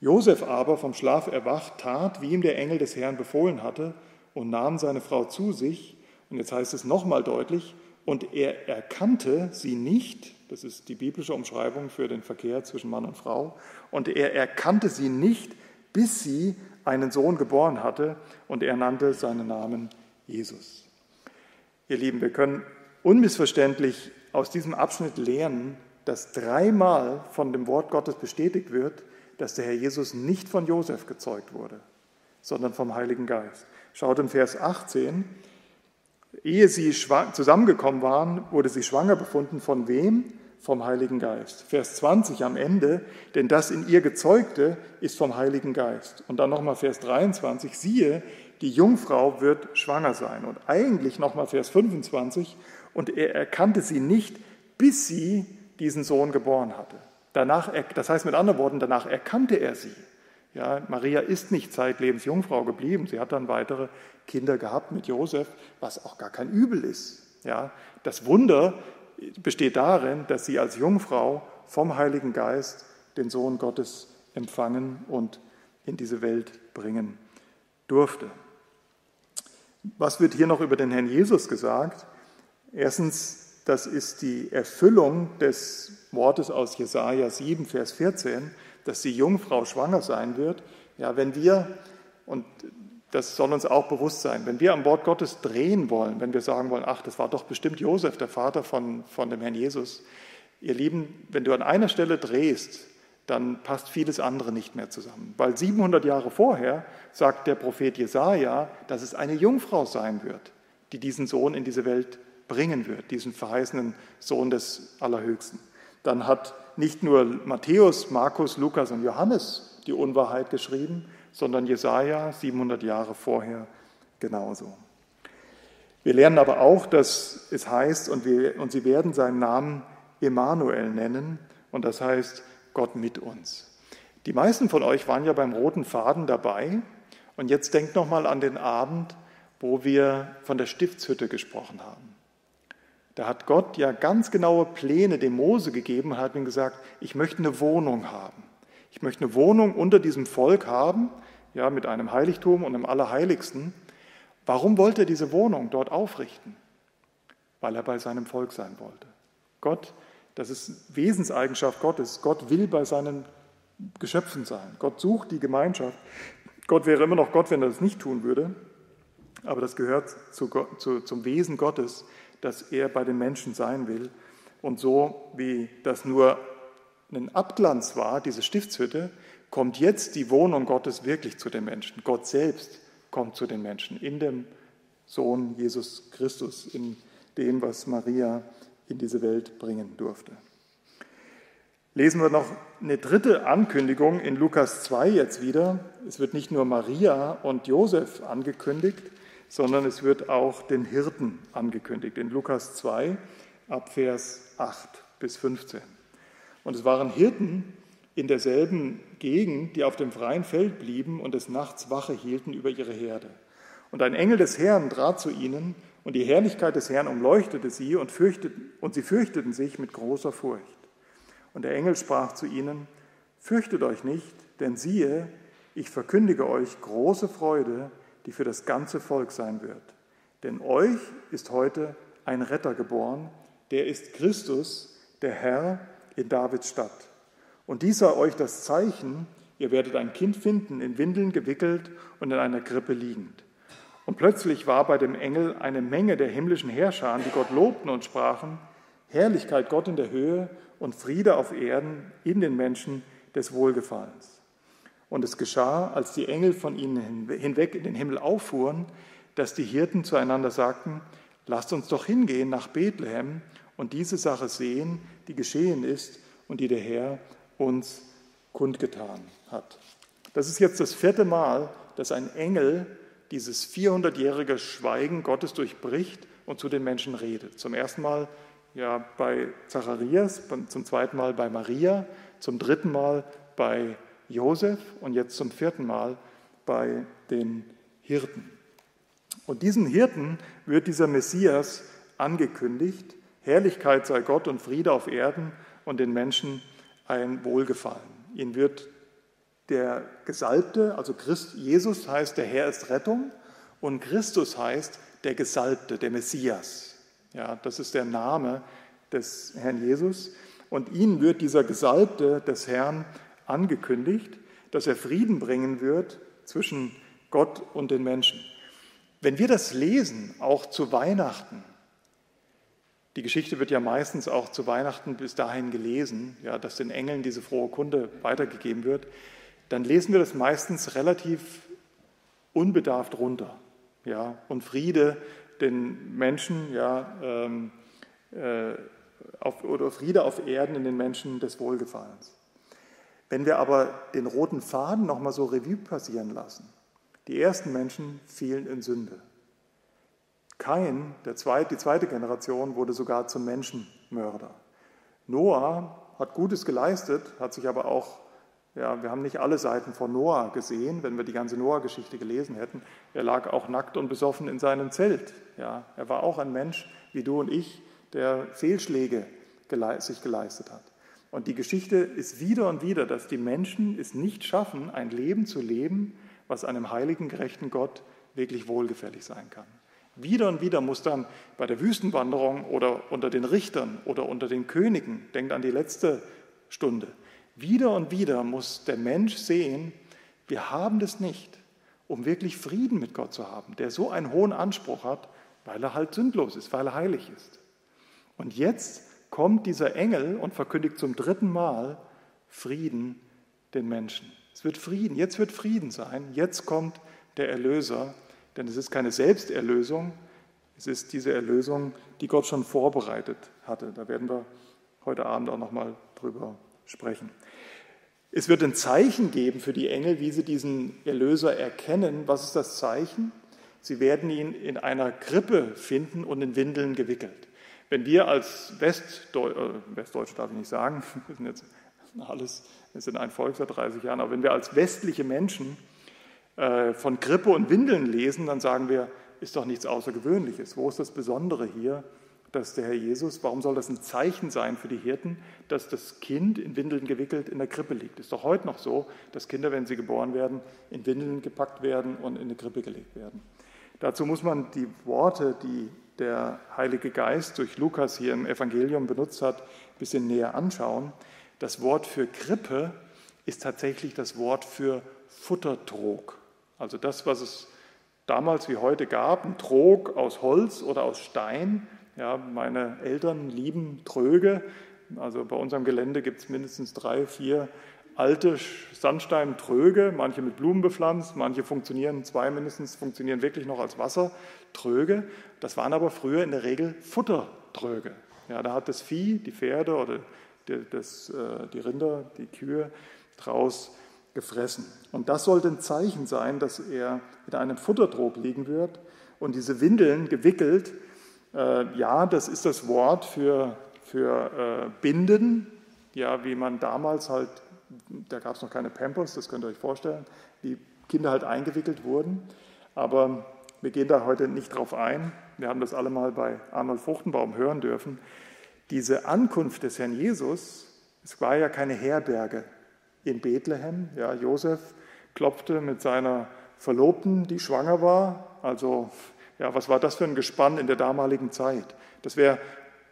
Josef aber, vom Schlaf erwacht, tat, wie ihm der Engel des Herrn befohlen hatte, und nahm seine Frau zu sich. Und jetzt heißt es nochmal deutlich, und er erkannte sie nicht, das ist die biblische Umschreibung für den Verkehr zwischen Mann und Frau, und er erkannte sie nicht, bis sie einen Sohn geboren hatte, und er nannte seinen Namen Jesus. Ihr Lieben, wir können unmissverständlich aus diesem Abschnitt lernen, dass dreimal von dem Wort Gottes bestätigt wird, dass der Herr Jesus nicht von Josef gezeugt wurde, sondern vom Heiligen Geist. Schaut im Vers 18, ehe sie zusammengekommen waren, wurde sie schwanger befunden von wem? Vom Heiligen Geist. Vers 20 am Ende, denn das in ihr gezeugte ist vom Heiligen Geist. Und dann nochmal Vers 23, siehe, die Jungfrau wird schwanger sein. Und eigentlich nochmal Vers 25, und er erkannte sie nicht, bis sie diesen Sohn geboren hatte. Danach, das heißt mit anderen Worten, danach erkannte er sie. Ja, Maria ist nicht zeitlebens Jungfrau geblieben. Sie hat dann weitere Kinder gehabt mit Josef, was auch gar kein Übel ist. Ja, das Wunder besteht darin, dass sie als Jungfrau vom Heiligen Geist den Sohn Gottes empfangen und in diese Welt bringen durfte. Was wird hier noch über den Herrn Jesus gesagt? Erstens, das ist die Erfüllung des Wortes aus Jesaja 7, Vers 14, dass die Jungfrau schwanger sein wird. Ja, wenn wir, und das soll uns auch bewusst sein, wenn wir am Wort Gottes drehen wollen, wenn wir sagen wollen, ach, das war doch bestimmt Josef, der Vater von, von dem Herrn Jesus. Ihr Lieben, wenn du an einer Stelle drehst, dann passt vieles andere nicht mehr zusammen. Weil 700 Jahre vorher sagt der Prophet Jesaja, dass es eine Jungfrau sein wird, die diesen Sohn in diese Welt bringen wird, diesen verheißenen Sohn des Allerhöchsten. Dann hat nicht nur Matthäus, Markus, Lukas und Johannes die Unwahrheit geschrieben, sondern Jesaja 700 Jahre vorher genauso. Wir lernen aber auch, dass es heißt, und, wir, und sie werden seinen Namen Emanuel nennen, und das heißt Gott mit uns. Die meisten von euch waren ja beim roten Faden dabei, und jetzt denkt nochmal an den Abend, wo wir von der Stiftshütte gesprochen haben. Da hat Gott ja ganz genaue Pläne dem Mose gegeben und hat ihm gesagt, ich möchte eine Wohnung haben. Ich möchte eine Wohnung unter diesem Volk haben, ja, mit einem Heiligtum und einem Allerheiligsten. Warum wollte er diese Wohnung dort aufrichten? Weil er bei seinem Volk sein wollte. Gott, das ist Wesenseigenschaft Gottes. Gott will bei seinen Geschöpfen sein. Gott sucht die Gemeinschaft. Gott wäre immer noch Gott, wenn er das nicht tun würde. Aber das gehört zu, zu, zum Wesen Gottes, dass er bei den Menschen sein will. Und so wie das nur ein Abglanz war, diese Stiftshütte, kommt jetzt die Wohnung Gottes wirklich zu den Menschen. Gott selbst kommt zu den Menschen in dem Sohn Jesus Christus, in dem, was Maria in diese Welt bringen durfte. lesen wir noch eine dritte Ankündigung in Lukas 2 jetzt wieder. Es wird nicht nur Maria und Josef angekündigt, sondern es wird auch den Hirten angekündigt. In Lukas 2 ab Vers 8 bis 15. Und es waren Hirten in derselben Gegend, die auf dem freien Feld blieben und des Nachts Wache hielten über ihre Herde. Und ein Engel des Herrn trat zu ihnen, und die Herrlichkeit des Herrn umleuchtete sie, und, fürchteten, und sie fürchteten sich mit großer Furcht. Und der Engel sprach zu ihnen, Fürchtet euch nicht, denn siehe, ich verkündige euch große Freude, die für das ganze Volk sein wird. Denn euch ist heute ein Retter geboren, der ist Christus, der Herr in Davids Stadt. Und dies sei euch das Zeichen, ihr werdet ein Kind finden, in Windeln gewickelt und in einer Krippe liegend. Und plötzlich war bei dem Engel eine Menge der himmlischen Herrscher, die Gott lobten und sprachen, Herrlichkeit Gott in der Höhe und Friede auf Erden in den Menschen des Wohlgefallens. Und es geschah, als die Engel von ihnen hinweg in den Himmel auffuhren, dass die Hirten zueinander sagten, lasst uns doch hingehen nach Bethlehem und diese Sache sehen, die geschehen ist und die der Herr uns kundgetan hat. Das ist jetzt das vierte Mal, dass ein Engel dieses 400-jährige Schweigen Gottes durchbricht und zu den Menschen redet. Zum ersten Mal ja bei Zacharias, zum zweiten Mal bei Maria, zum dritten Mal bei Josef und jetzt zum vierten Mal bei den Hirten. Und diesen Hirten wird dieser Messias angekündigt. Herrlichkeit sei Gott und Friede auf Erden und den Menschen ein Wohlgefallen. Ihnen wird der Gesalbte, also Christ, Jesus heißt, der Herr ist Rettung und Christus heißt der Gesalbte, der Messias. Ja, das ist der Name des Herrn Jesus. Und ihnen wird dieser Gesalbte des Herrn angekündigt, dass er Frieden bringen wird zwischen Gott und den Menschen. Wenn wir das lesen, auch zu Weihnachten, die Geschichte wird ja meistens auch zu Weihnachten bis dahin gelesen, ja, dass den Engeln diese frohe Kunde weitergegeben wird, dann lesen wir das meistens relativ unbedarft runter. Ja, und Friede den Menschen, ja, ähm, äh, auf, oder Friede auf Erden in den Menschen des Wohlgefallens. Wenn wir aber den roten Faden nochmal so Revue passieren lassen, die ersten Menschen fielen in Sünde. Kain, der zweite, die zweite Generation, wurde sogar zum Menschenmörder. Noah hat Gutes geleistet, hat sich aber auch, ja, wir haben nicht alle Seiten von Noah gesehen, wenn wir die ganze Noah-Geschichte gelesen hätten. Er lag auch nackt und besoffen in seinem Zelt. Ja, er war auch ein Mensch wie du und ich, der Fehlschläge sich geleistet hat. Und die Geschichte ist wieder und wieder, dass die Menschen es nicht schaffen, ein Leben zu leben, was einem heiligen, gerechten Gott wirklich wohlgefällig sein kann. Wieder und wieder muss dann bei der Wüstenwanderung oder unter den Richtern oder unter den Königen, denkt an die letzte Stunde, wieder und wieder muss der Mensch sehen, wir haben das nicht, um wirklich Frieden mit Gott zu haben, der so einen hohen Anspruch hat, weil er halt sündlos ist, weil er heilig ist. Und jetzt kommt dieser Engel und verkündigt zum dritten Mal Frieden den Menschen. Es wird Frieden, jetzt wird Frieden sein, jetzt kommt der Erlöser denn es ist keine Selbsterlösung, es ist diese Erlösung, die Gott schon vorbereitet hatte. Da werden wir heute Abend auch nochmal drüber sprechen. Es wird ein Zeichen geben für die Engel, wie sie diesen Erlöser erkennen. Was ist das Zeichen? Sie werden ihn in einer Krippe finden und in Windeln gewickelt. Wenn wir als Westdeu äh, Westdeutsche, darf ich nicht sagen, wir sind jetzt alles, wir sind ein Volk seit 30 Jahren, aber wenn wir als westliche Menschen äh, von Krippe und Windeln lesen, dann sagen wir, ist doch nichts Außergewöhnliches. Wo ist das Besondere hier, dass der Herr Jesus, warum soll das ein Zeichen sein für die Hirten, dass das Kind in Windeln gewickelt in der Krippe liegt? Ist doch heute noch so, dass Kinder, wenn sie geboren werden, in Windeln gepackt werden und in eine Krippe gelegt werden. Dazu muss man die Worte, die der Heilige Geist durch Lukas hier im Evangelium benutzt hat, ein bisschen näher anschauen. Das Wort für Krippe ist tatsächlich das Wort für Futtertrog. Also das, was es damals wie heute gab, ein Trog aus Holz oder aus Stein. Ja, meine Eltern lieben Tröge. Also bei unserem Gelände gibt es mindestens drei, vier alte Sandsteintröge, manche mit Blumen bepflanzt, manche funktionieren, zwei mindestens funktionieren wirklich noch als Wassertröge. Das waren aber früher in der Regel Futtertröge. Ja, da hat das Vieh, die Pferde oder die, das, äh, die Rinder, die Kühe draus gefressen. Und das sollte ein Zeichen sein, dass er in einem Futterdruck liegen wird und diese Windeln gewickelt. Äh, ja, das ist das Wort für, für äh, Binden, ja, wie man damals halt, da gab es noch keine Pampers, das könnt ihr euch vorstellen, die Kinder halt eingewickelt wurden. Aber wir gehen da heute nicht drauf ein. Wir haben das alle mal bei Arnold Fruchtenbaum hören dürfen. Diese Ankunft des Herrn Jesus, es war ja keine Herberge in Bethlehem. Ja, Josef klopfte mit seiner Verlobten, die schwanger war. Also, ja, was war das für ein Gespann in der damaligen Zeit? Das wäre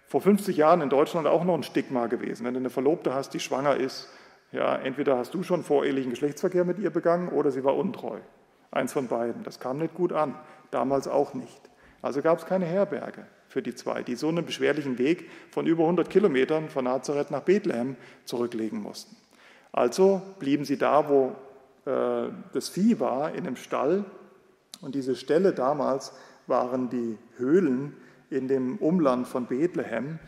vor 50 Jahren in Deutschland auch noch ein Stigma gewesen. Wenn du eine Verlobte hast, die schwanger ist, ja, entweder hast du schon vorehelichen Geschlechtsverkehr mit ihr begangen oder sie war untreu. Eins von beiden. Das kam nicht gut an, damals auch nicht. Also gab es keine Herberge für die zwei, die so einen beschwerlichen Weg von über 100 Kilometern von Nazareth nach Bethlehem zurücklegen mussten. Also blieben sie da, wo äh, das Vieh war, in dem Stall. Und diese Ställe damals waren die Höhlen in dem Umland von Bethlehem.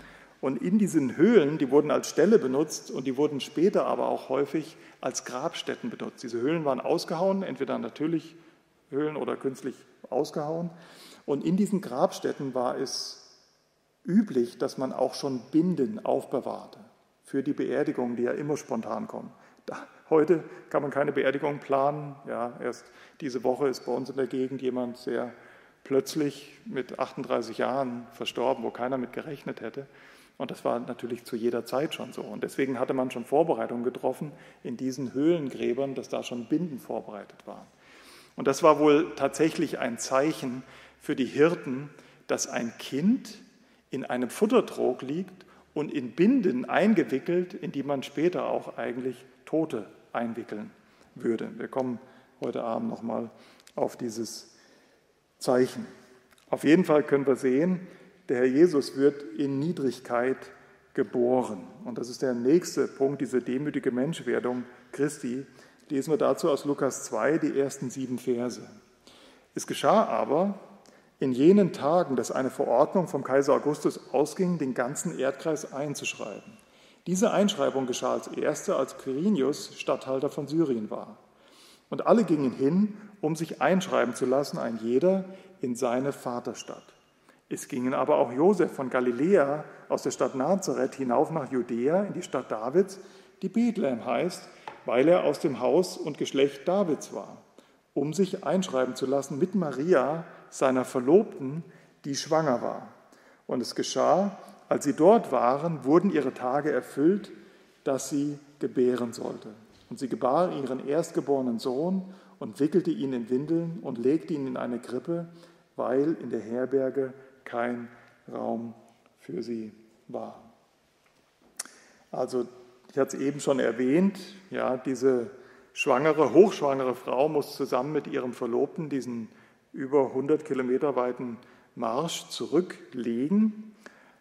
Und in diesen Höhlen, die wurden als Ställe benutzt und die wurden später aber auch häufig als Grabstätten benutzt. Diese Höhlen waren ausgehauen, entweder natürlich Höhlen oder künstlich ausgehauen. Und in diesen Grabstätten war es üblich, dass man auch schon Binden aufbewahrte für die Beerdigung, die ja immer spontan kommen. Da, heute kann man keine Beerdigung planen. Ja, erst diese Woche ist bei uns in der Gegend jemand sehr plötzlich mit 38 Jahren verstorben, wo keiner mit gerechnet hätte. Und das war natürlich zu jeder Zeit schon so. Und deswegen hatte man schon Vorbereitungen getroffen in diesen Höhlengräbern, dass da schon Binden vorbereitet waren. Und das war wohl tatsächlich ein Zeichen für die Hirten, dass ein Kind in einem Futtertrog liegt und in Binden eingewickelt, in die man später auch eigentlich Tote einwickeln würde. Wir kommen heute Abend nochmal auf dieses Zeichen. Auf jeden Fall können wir sehen, der Herr Jesus wird in Niedrigkeit geboren. Und das ist der nächste Punkt, diese demütige Menschwerdung Christi. Lesen wir dazu aus Lukas 2 die ersten sieben Verse. Es geschah aber in jenen Tagen, dass eine Verordnung vom Kaiser Augustus ausging, den ganzen Erdkreis einzuschreiben. Diese Einschreibung geschah als erste, als Quirinius Statthalter von Syrien war. Und alle gingen hin, um sich einschreiben zu lassen, ein jeder in seine Vaterstadt. Es gingen aber auch Josef von Galiläa aus der Stadt Nazareth hinauf nach Judäa in die Stadt Davids, die Bethlehem heißt, weil er aus dem Haus und Geschlecht Davids war, um sich einschreiben zu lassen mit Maria, seiner Verlobten, die schwanger war. Und es geschah, als sie dort waren, wurden ihre Tage erfüllt, dass sie gebären sollte. Und sie gebar ihren erstgeborenen Sohn und wickelte ihn in Windeln und legte ihn in eine Krippe, weil in der Herberge kein Raum für sie war. Also, ich hatte es eben schon erwähnt, ja, diese schwangere, hochschwangere Frau muss zusammen mit ihrem Verlobten diesen über 100 Kilometer weiten Marsch zurücklegen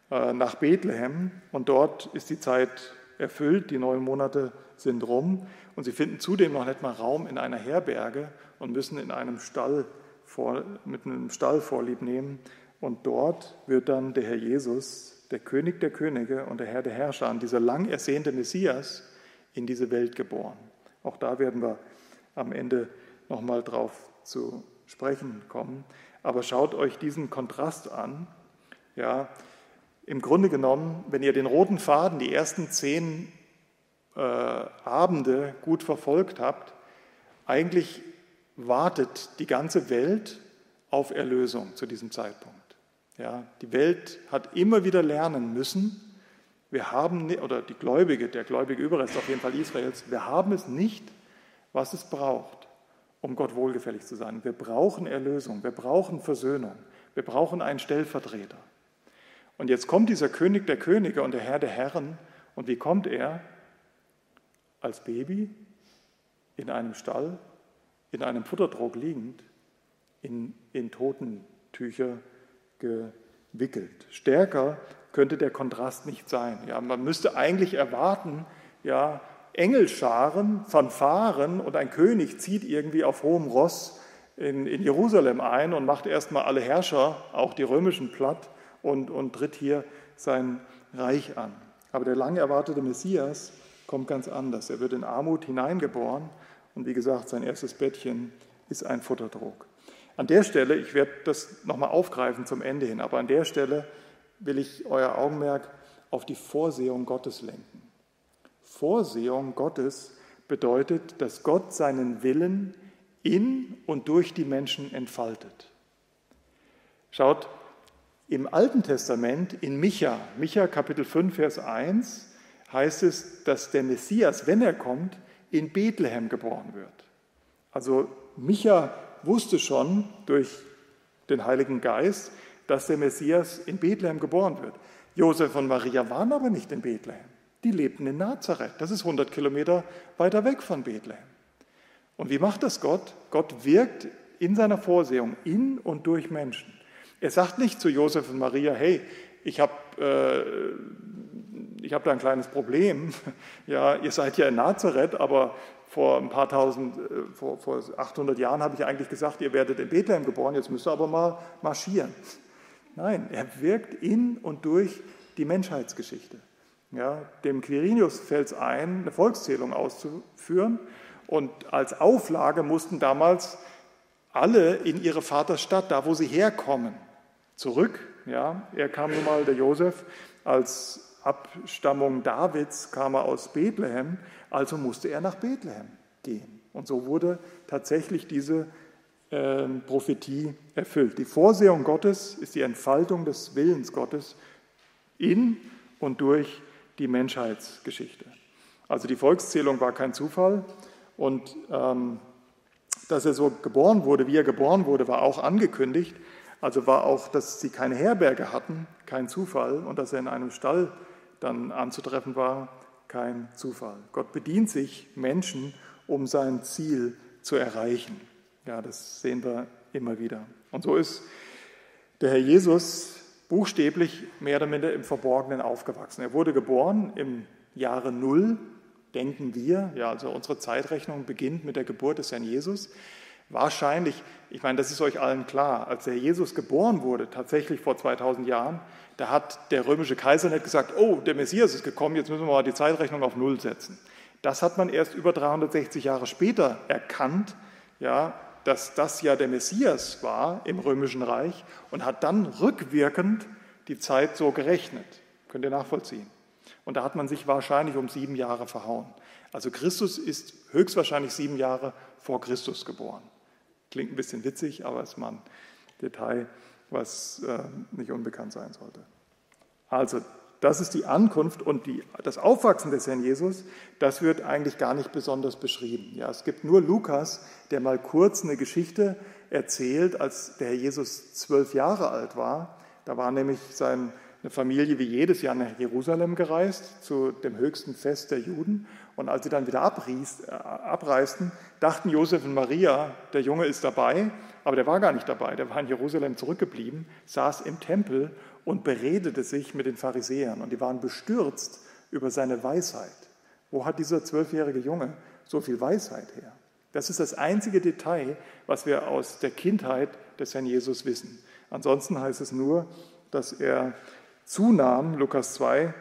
äh, nach Bethlehem. Und dort ist die Zeit erfüllt, die neun Monate sind rum. Und sie finden zudem noch nicht mal Raum in einer Herberge und müssen in einem Stall vor, mit einem Stall vorlieb nehmen. Und dort wird dann der Herr Jesus, der König der Könige und der Herr der Herrscher, dieser lang ersehnte Messias, in diese Welt geboren. Auch da werden wir am Ende nochmal drauf zu sprechen kommen. Aber schaut euch diesen Kontrast an. Ja, im Grunde genommen, wenn ihr den roten Faden, die ersten zehn äh, Abende gut verfolgt habt, eigentlich wartet die ganze Welt auf Erlösung zu diesem Zeitpunkt. Ja, die Welt hat immer wieder lernen müssen, wir haben, oder die Gläubige, der gläubige Überrest auf jeden Fall Israels, wir haben es nicht, was es braucht, um Gott wohlgefällig zu sein. Wir brauchen Erlösung, wir brauchen Versöhnung, wir brauchen einen Stellvertreter. Und jetzt kommt dieser König der Könige und der Herr der Herren. Und wie kommt er? Als Baby in einem Stall, in einem Futterdruck liegend, in, in Totentücher gewickelt. Stärker könnte der Kontrast nicht sein. Ja, man müsste eigentlich erwarten, ja, Engelscharen, Fanfaren und ein König zieht irgendwie auf hohem Ross in, in Jerusalem ein und macht erstmal alle Herrscher, auch die römischen, platt und, und tritt hier sein Reich an. Aber der lang erwartete Messias kommt ganz anders. Er wird in Armut hineingeboren und wie gesagt, sein erstes Bettchen ist ein Futterdruck. An der Stelle, ich werde das nochmal aufgreifen zum Ende hin, aber an der Stelle will ich euer Augenmerk auf die Vorsehung Gottes lenken. Vorsehung Gottes bedeutet, dass Gott seinen Willen in und durch die Menschen entfaltet. Schaut, im Alten Testament, in Micha, Micha Kapitel 5, Vers 1, heißt es, dass der Messias, wenn er kommt, in Bethlehem geboren wird. Also Micha wusste schon durch den Heiligen Geist, dass der Messias in Bethlehem geboren wird. Josef und Maria waren aber nicht in Bethlehem. Die lebten in Nazareth. Das ist 100 Kilometer weiter weg von Bethlehem. Und wie macht das Gott? Gott wirkt in seiner Vorsehung in und durch Menschen. Er sagt nicht zu Josef und Maria, hey, ich habe äh, hab da ein kleines Problem. Ja, ihr seid ja in Nazareth, aber vor ein paar tausend, äh, vor, vor 800 Jahren habe ich eigentlich gesagt, ihr werdet in Bethlehem geboren, jetzt müsst ihr aber mal marschieren. Nein, er wirkt in und durch die Menschheitsgeschichte. Ja, dem Quirinius fällt es ein, eine Volkszählung auszuführen. Und als Auflage mussten damals alle in ihre Vaterstadt, da wo sie herkommen, zurück. Ja, er kam nun mal, der Josef, als Abstammung Davids kam er aus Bethlehem, also musste er nach Bethlehem gehen. Und so wurde tatsächlich diese äh, Prophetie erfüllt. Die Vorsehung Gottes ist die Entfaltung des Willens Gottes in und durch die Menschheitsgeschichte. Also die Volkszählung war kein Zufall und ähm, dass er so geboren wurde, wie er geboren wurde, war auch angekündigt. Also war auch, dass sie keine Herberge hatten, kein Zufall und dass er in einem Stall dann anzutreffen war, kein Zufall. Gott bedient sich Menschen, um sein Ziel zu erreichen. Ja, das sehen wir immer wieder. Und so ist der Herr Jesus buchstäblich mehr oder minder im Verborgenen aufgewachsen. Er wurde geboren im Jahre Null, denken wir. Ja, also unsere Zeitrechnung beginnt mit der Geburt des Herrn Jesus. Wahrscheinlich, ich meine, das ist euch allen klar, als der Jesus geboren wurde, tatsächlich vor 2000 Jahren, da hat der römische Kaiser nicht gesagt, oh, der Messias ist gekommen, jetzt müssen wir mal die Zeitrechnung auf Null setzen. Das hat man erst über 360 Jahre später erkannt, ja, dass das ja der Messias war im römischen Reich und hat dann rückwirkend die Zeit so gerechnet. Könnt ihr nachvollziehen? Und da hat man sich wahrscheinlich um sieben Jahre verhauen. Also Christus ist höchstwahrscheinlich sieben Jahre vor Christus geboren. Klingt ein bisschen witzig, aber ist mal ein Detail, was äh, nicht unbekannt sein sollte. Also, das ist die Ankunft und die, das Aufwachsen des Herrn Jesus, das wird eigentlich gar nicht besonders beschrieben. Ja, es gibt nur Lukas, der mal kurz eine Geschichte erzählt, als der Herr Jesus zwölf Jahre alt war. Da war nämlich seine Familie wie jedes Jahr nach Jerusalem gereist, zu dem höchsten Fest der Juden. Und als sie dann wieder abries, äh, abreisten, dachten Josef und Maria, der Junge ist dabei, aber der war gar nicht dabei, der war in Jerusalem zurückgeblieben, saß im Tempel und beredete sich mit den Pharisäern. Und die waren bestürzt über seine Weisheit. Wo hat dieser zwölfjährige Junge so viel Weisheit her? Das ist das einzige Detail, was wir aus der Kindheit des Herrn Jesus wissen. Ansonsten heißt es nur, dass er zunahm, Lukas 2, ähm,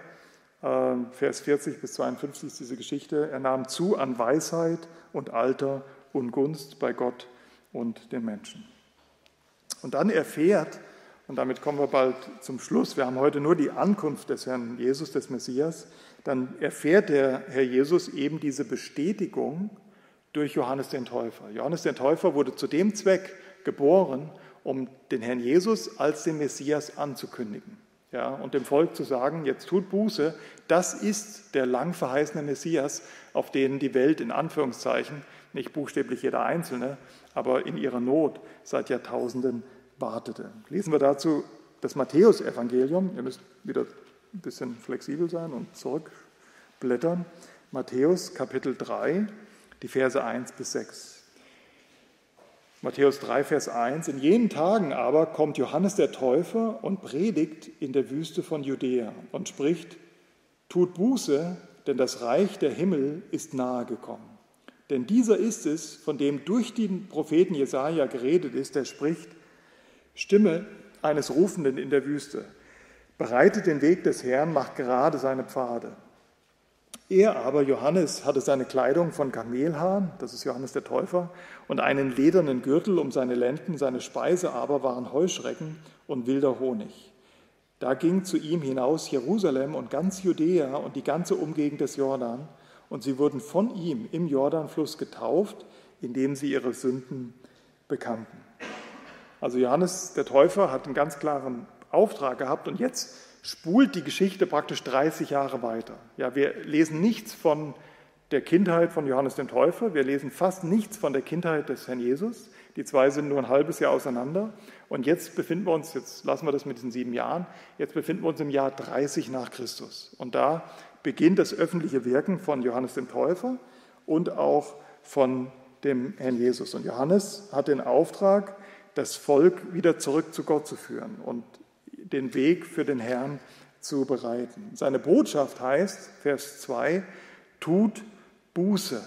Vers 40 bis 52 ist diese Geschichte. Er nahm zu an Weisheit und Alter und Gunst bei Gott und den Menschen. Und dann erfährt, und damit kommen wir bald zum Schluss, wir haben heute nur die Ankunft des Herrn Jesus, des Messias, dann erfährt der Herr Jesus eben diese Bestätigung durch Johannes den Täufer. Johannes den Täufer wurde zu dem Zweck geboren, um den Herrn Jesus als den Messias anzukündigen ja, und dem Volk zu sagen, jetzt tut Buße, das ist der lang verheißene Messias, auf den die Welt in Anführungszeichen, nicht buchstäblich jeder Einzelne, aber in ihrer Not seit Jahrtausenden wartete. Lesen wir dazu das Matthäusevangelium. Ihr müsst wieder ein bisschen flexibel sein und zurückblättern. Matthäus Kapitel 3, die Verse 1 bis 6. Matthäus 3, Vers 1. In jenen Tagen aber kommt Johannes der Täufer und predigt in der Wüste von Judäa und spricht, tut Buße, denn das Reich der Himmel ist nahe gekommen. Denn dieser ist es, von dem durch den Propheten Jesaja geredet ist, der spricht, Stimme eines Rufenden in der Wüste. bereitet den Weg des Herrn, macht gerade seine Pfade. Er aber, Johannes, hatte seine Kleidung von Kamelhaaren, das ist Johannes der Täufer, und einen ledernen Gürtel um seine Lenden, seine Speise aber waren Heuschrecken und wilder Honig. Da ging zu ihm hinaus Jerusalem und ganz Judäa und die ganze Umgegend des Jordan, und sie wurden von ihm im Jordanfluss getauft, indem sie ihre Sünden bekannten. Also Johannes der Täufer hat einen ganz klaren Auftrag gehabt und jetzt spult die Geschichte praktisch 30 Jahre weiter. Ja, wir lesen nichts von der Kindheit von Johannes dem Täufer, wir lesen fast nichts von der Kindheit des Herrn Jesus. Die zwei sind nur ein halbes Jahr auseinander. Und jetzt befinden wir uns, jetzt lassen wir das mit diesen sieben Jahren, jetzt befinden wir uns im Jahr 30 nach Christus. Und da beginnt das öffentliche Wirken von Johannes dem Täufer und auch von dem Herrn Jesus. Und Johannes hat den Auftrag, das Volk wieder zurück zu Gott zu führen und den Weg für den Herrn zu bereiten. Seine Botschaft heißt, Vers 2, tut Buße,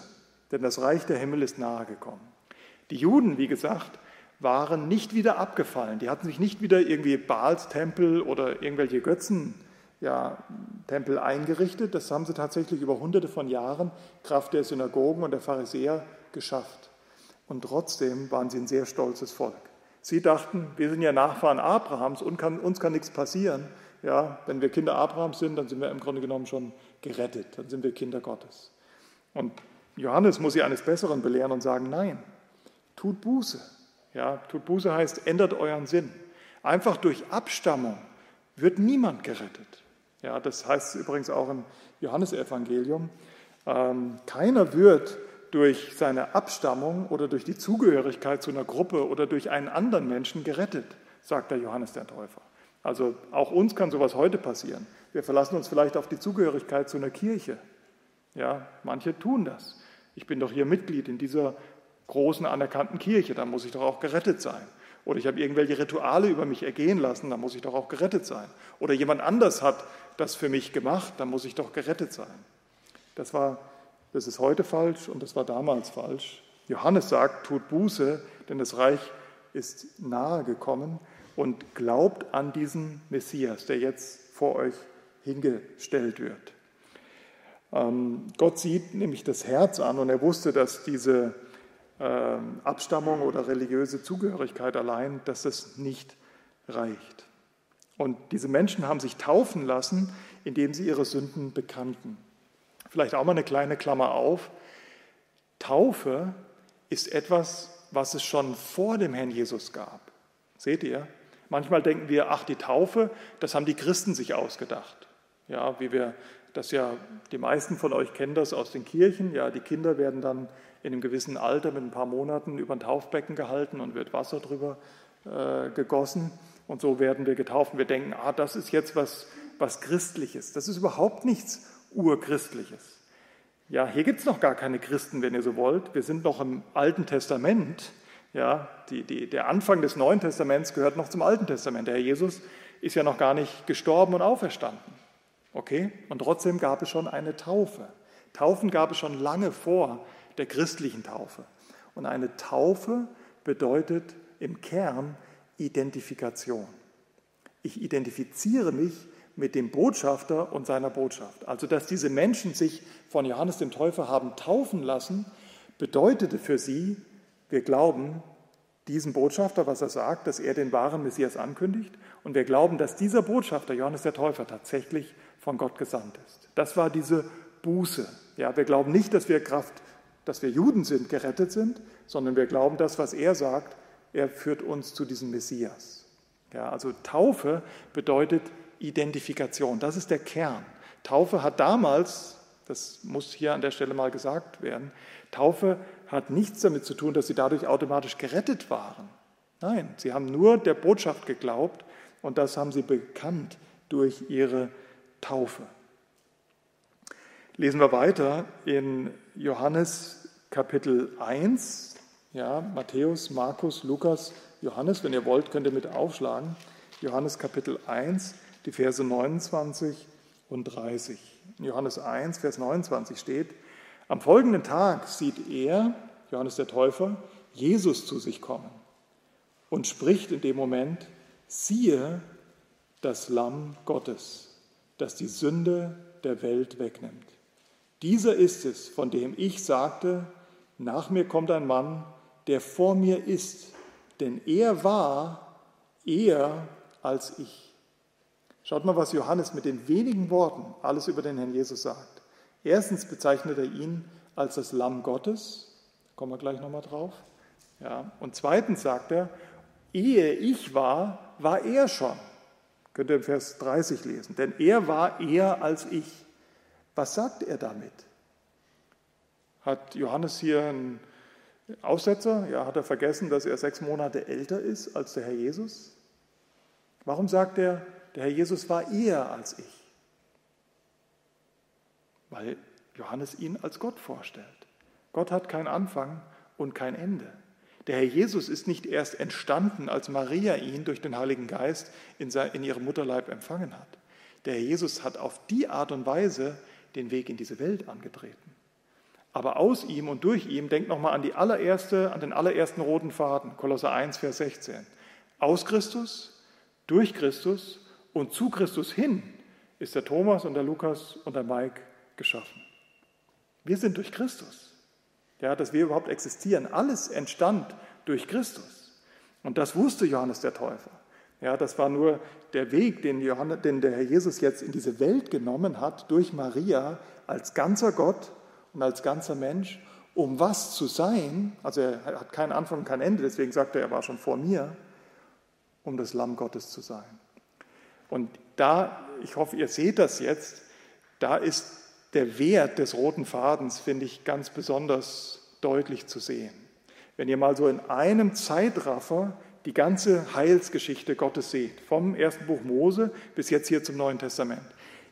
denn das Reich der Himmel ist nahe gekommen. Die Juden, wie gesagt, waren nicht wieder abgefallen. Die hatten sich nicht wieder irgendwie Baals Tempel oder irgendwelche Götzen ja, Tempel eingerichtet. Das haben sie tatsächlich über hunderte von Jahren Kraft der Synagogen und der Pharisäer geschafft. Und trotzdem waren sie ein sehr stolzes Volk. Sie dachten, wir sind ja Nachfahren Abrahams und kann, uns kann nichts passieren. Ja, wenn wir Kinder Abrahams sind, dann sind wir im Grunde genommen schon gerettet, dann sind wir Kinder Gottes. Und Johannes muss sie eines Besseren belehren und sagen, nein, tut Buße. Ja, tut Buße heißt, ändert euren Sinn. Einfach durch Abstammung wird niemand gerettet. Ja, das heißt übrigens auch im Johannesevangelium. Ähm, keiner wird durch seine Abstammung oder durch die Zugehörigkeit zu einer Gruppe oder durch einen anderen Menschen gerettet, sagt der Johannes der Täufer. Also auch uns kann sowas heute passieren. Wir verlassen uns vielleicht auf die Zugehörigkeit zu einer Kirche. Ja, manche tun das. Ich bin doch hier Mitglied in dieser großen anerkannten Kirche, da muss ich doch auch gerettet sein. Oder ich habe irgendwelche Rituale über mich ergehen lassen, da muss ich doch auch gerettet sein. Oder jemand anders hat das für mich gemacht, da muss ich doch gerettet sein. Das war das ist heute falsch und das war damals falsch. Johannes sagt, tut Buße, denn das Reich ist nahe gekommen und glaubt an diesen Messias, der jetzt vor euch hingestellt wird. Ähm, Gott sieht nämlich das Herz an und er wusste, dass diese ähm, Abstammung oder religiöse Zugehörigkeit allein, dass das nicht reicht. Und diese Menschen haben sich taufen lassen, indem sie ihre Sünden bekannten. Vielleicht auch mal eine kleine Klammer auf. Taufe ist etwas, was es schon vor dem Herrn Jesus gab. Seht ihr? Manchmal denken wir, ach, die Taufe, das haben die Christen sich ausgedacht. Ja, wie wir das ja, die meisten von euch kennen das aus den Kirchen. Ja, die Kinder werden dann in einem gewissen Alter mit ein paar Monaten über ein Taufbecken gehalten und wird Wasser drüber äh, gegossen. Und so werden wir getauft. Wir denken, ah, das ist jetzt was, was Christliches. Das ist überhaupt nichts Urchristliches. Ja, hier gibt es noch gar keine Christen, wenn ihr so wollt. Wir sind noch im Alten Testament. Ja, die, die, der Anfang des Neuen Testaments gehört noch zum Alten Testament. Der Herr Jesus ist ja noch gar nicht gestorben und auferstanden. Okay? Und trotzdem gab es schon eine Taufe. Taufen gab es schon lange vor der christlichen Taufe. Und eine Taufe bedeutet im Kern Identifikation. Ich identifiziere mich mit dem Botschafter und seiner Botschaft. Also, dass diese Menschen sich von Johannes dem Täufer haben taufen lassen, bedeutete für sie, wir glauben diesen Botschafter, was er sagt, dass er den wahren Messias ankündigt, und wir glauben, dass dieser Botschafter, Johannes der Täufer, tatsächlich von Gott gesandt ist. Das war diese Buße. Ja, wir glauben nicht, dass wir Kraft, dass wir Juden sind, gerettet sind, sondern wir glauben das, was er sagt, er führt uns zu diesem Messias. Ja, also Taufe bedeutet Identifikation. Das ist der Kern. Taufe hat damals, das muss hier an der Stelle mal gesagt werden, Taufe hat nichts damit zu tun, dass sie dadurch automatisch gerettet waren. Nein, sie haben nur der Botschaft geglaubt und das haben sie bekannt durch ihre Taufe. Lesen wir weiter in Johannes Kapitel 1, ja, Matthäus, Markus, Lukas, Johannes, wenn ihr wollt, könnt ihr mit aufschlagen. Johannes Kapitel 1, die Verse 29 und 30. In Johannes 1, Vers 29 steht, am folgenden Tag sieht er, Johannes der Täufer, Jesus zu sich kommen und spricht in dem Moment, siehe das Lamm Gottes, das die Sünde der Welt wegnimmt. Dieser ist es, von dem ich sagte, nach mir kommt ein Mann, der vor mir ist, denn er war eher als ich. Schaut mal, was Johannes mit den wenigen Worten alles über den Herrn Jesus sagt. Erstens bezeichnet er ihn als das Lamm Gottes, da kommen wir gleich nochmal drauf. Ja, und zweitens sagt er, ehe ich war, war er schon. Könnt ihr im Vers 30 lesen, denn er war eher als ich. Was sagt er damit? Hat Johannes hier einen Aussetzer? Ja, hat er vergessen, dass er sechs Monate älter ist als der Herr Jesus? Warum sagt er, der Herr Jesus war eher als ich? Weil Johannes ihn als Gott vorstellt. Gott hat keinen Anfang und kein Ende. Der Herr Jesus ist nicht erst entstanden, als Maria ihn durch den Heiligen Geist in, ihrem Mutterleib empfangen hat. Der Herr Jesus hat auf die Art und Weise den Weg in diese Welt angetreten. Aber aus ihm und durch ihm, denkt nochmal an die allererste, an den allerersten roten Faden, Kolosser 1, Vers 16. Aus Christus, durch Christus und zu Christus hin ist der Thomas und der Lukas und der Mike geschaffen. Wir sind durch Christus. Ja, dass wir überhaupt existieren. Alles entstand durch Christus. Und das wusste Johannes der Täufer. Ja, das war nur der Weg, den, Johannes, den der Herr Jesus jetzt in diese Welt genommen hat, durch Maria als ganzer Gott und als ganzer Mensch, um was zu sein. Also er hat keinen Anfang und kein Ende, deswegen sagt er, er war schon vor mir, um das Lamm Gottes zu sein. Und da, ich hoffe, ihr seht das jetzt, da ist der Wert des roten Fadens, finde ich, ganz besonders deutlich zu sehen. Wenn ihr mal so in einem Zeitraffer die ganze Heilsgeschichte Gottes seht, vom ersten Buch Mose bis jetzt hier zum Neuen Testament.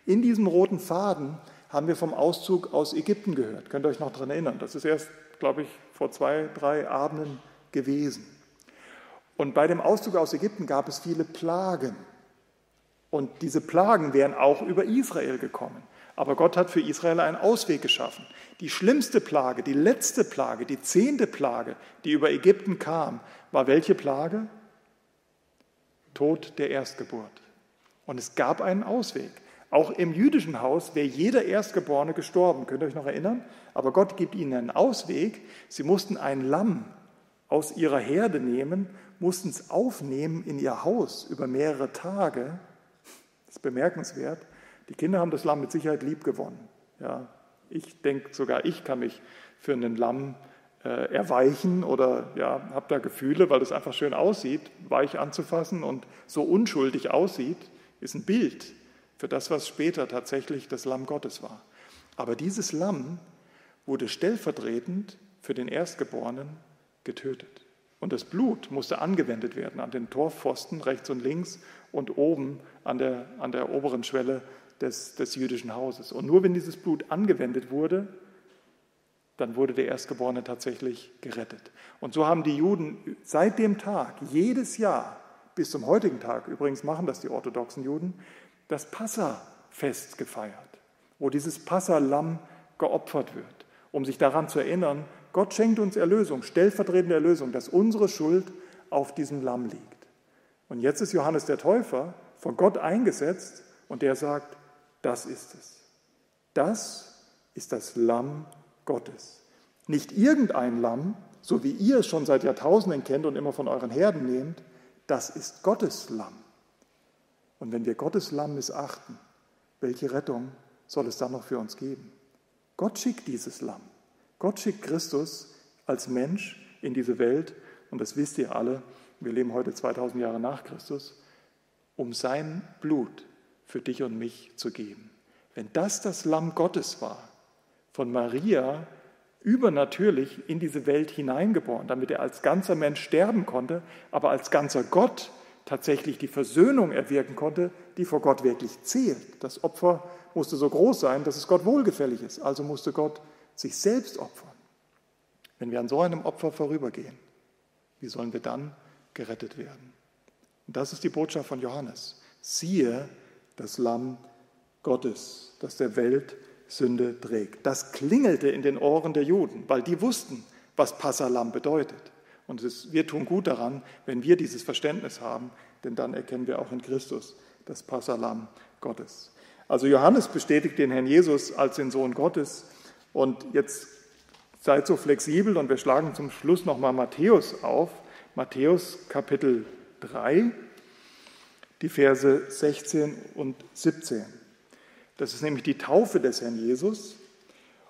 In diesem roten Faden haben wir vom Auszug aus Ägypten gehört. Könnt ihr euch noch daran erinnern? Das ist erst, glaube ich, vor zwei, drei Abenden gewesen. Und bei dem Auszug aus Ägypten gab es viele Plagen. Und diese Plagen wären auch über Israel gekommen. Aber Gott hat für Israel einen Ausweg geschaffen. Die schlimmste Plage, die letzte Plage, die zehnte Plage, die über Ägypten kam, war welche Plage? Tod der Erstgeburt. Und es gab einen Ausweg. Auch im jüdischen Haus wäre jeder Erstgeborene gestorben. Könnt ihr euch noch erinnern? Aber Gott gibt ihnen einen Ausweg. Sie mussten ein Lamm aus ihrer Herde nehmen, mussten es aufnehmen in ihr Haus über mehrere Tage. Das ist bemerkenswert. Die Kinder haben das Lamm mit Sicherheit lieb gewonnen. Ja, ich denke, sogar ich kann mich für einen Lamm äh, erweichen oder ja, habe da Gefühle, weil es einfach schön aussieht, weich anzufassen und so unschuldig aussieht, ist ein Bild für das, was später tatsächlich das Lamm Gottes war. Aber dieses Lamm wurde stellvertretend für den Erstgeborenen getötet. Und das Blut musste angewendet werden an den Torpfosten rechts und links und oben an der, an der oberen Schwelle des, des jüdischen Hauses. Und nur wenn dieses Blut angewendet wurde, dann wurde der Erstgeborene tatsächlich gerettet. Und so haben die Juden seit dem Tag, jedes Jahr, bis zum heutigen Tag, übrigens machen das die orthodoxen Juden, das Passafest gefeiert, wo dieses Passalamm geopfert wird, um sich daran zu erinnern, Gott schenkt uns Erlösung, stellvertretende Erlösung, dass unsere Schuld auf diesem Lamm liegt. Und jetzt ist Johannes der Täufer von Gott eingesetzt und der sagt, das ist es. Das ist das Lamm Gottes. Nicht irgendein Lamm, so wie ihr es schon seit Jahrtausenden kennt und immer von euren Herden nehmt, das ist Gottes Lamm. Und wenn wir Gottes Lamm missachten, welche Rettung soll es dann noch für uns geben? Gott schickt dieses Lamm. Gott schickt Christus als Mensch in diese Welt, und das wisst ihr alle, wir leben heute 2000 Jahre nach Christus, um sein Blut für dich und mich zu geben. Wenn das das Lamm Gottes war, von Maria übernatürlich in diese Welt hineingeboren, damit er als ganzer Mensch sterben konnte, aber als ganzer Gott tatsächlich die Versöhnung erwirken konnte, die vor Gott wirklich zählt. Das Opfer musste so groß sein, dass es Gott wohlgefällig ist. Also musste Gott sich selbst opfern. Wenn wir an so einem Opfer vorübergehen, wie sollen wir dann gerettet werden? Und das ist die Botschaft von Johannes. Siehe, das Lamm Gottes, das der Welt Sünde trägt. Das klingelte in den Ohren der Juden, weil die wussten, was Passalam bedeutet. Und ist, wir tun gut daran, wenn wir dieses Verständnis haben, denn dann erkennen wir auch in Christus das Passalam Gottes. Also Johannes bestätigt den Herrn Jesus als den Sohn Gottes. Und jetzt seid so flexibel und wir schlagen zum Schluss nochmal Matthäus auf. Matthäus Kapitel 3, die Verse 16 und 17. Das ist nämlich die Taufe des Herrn Jesus.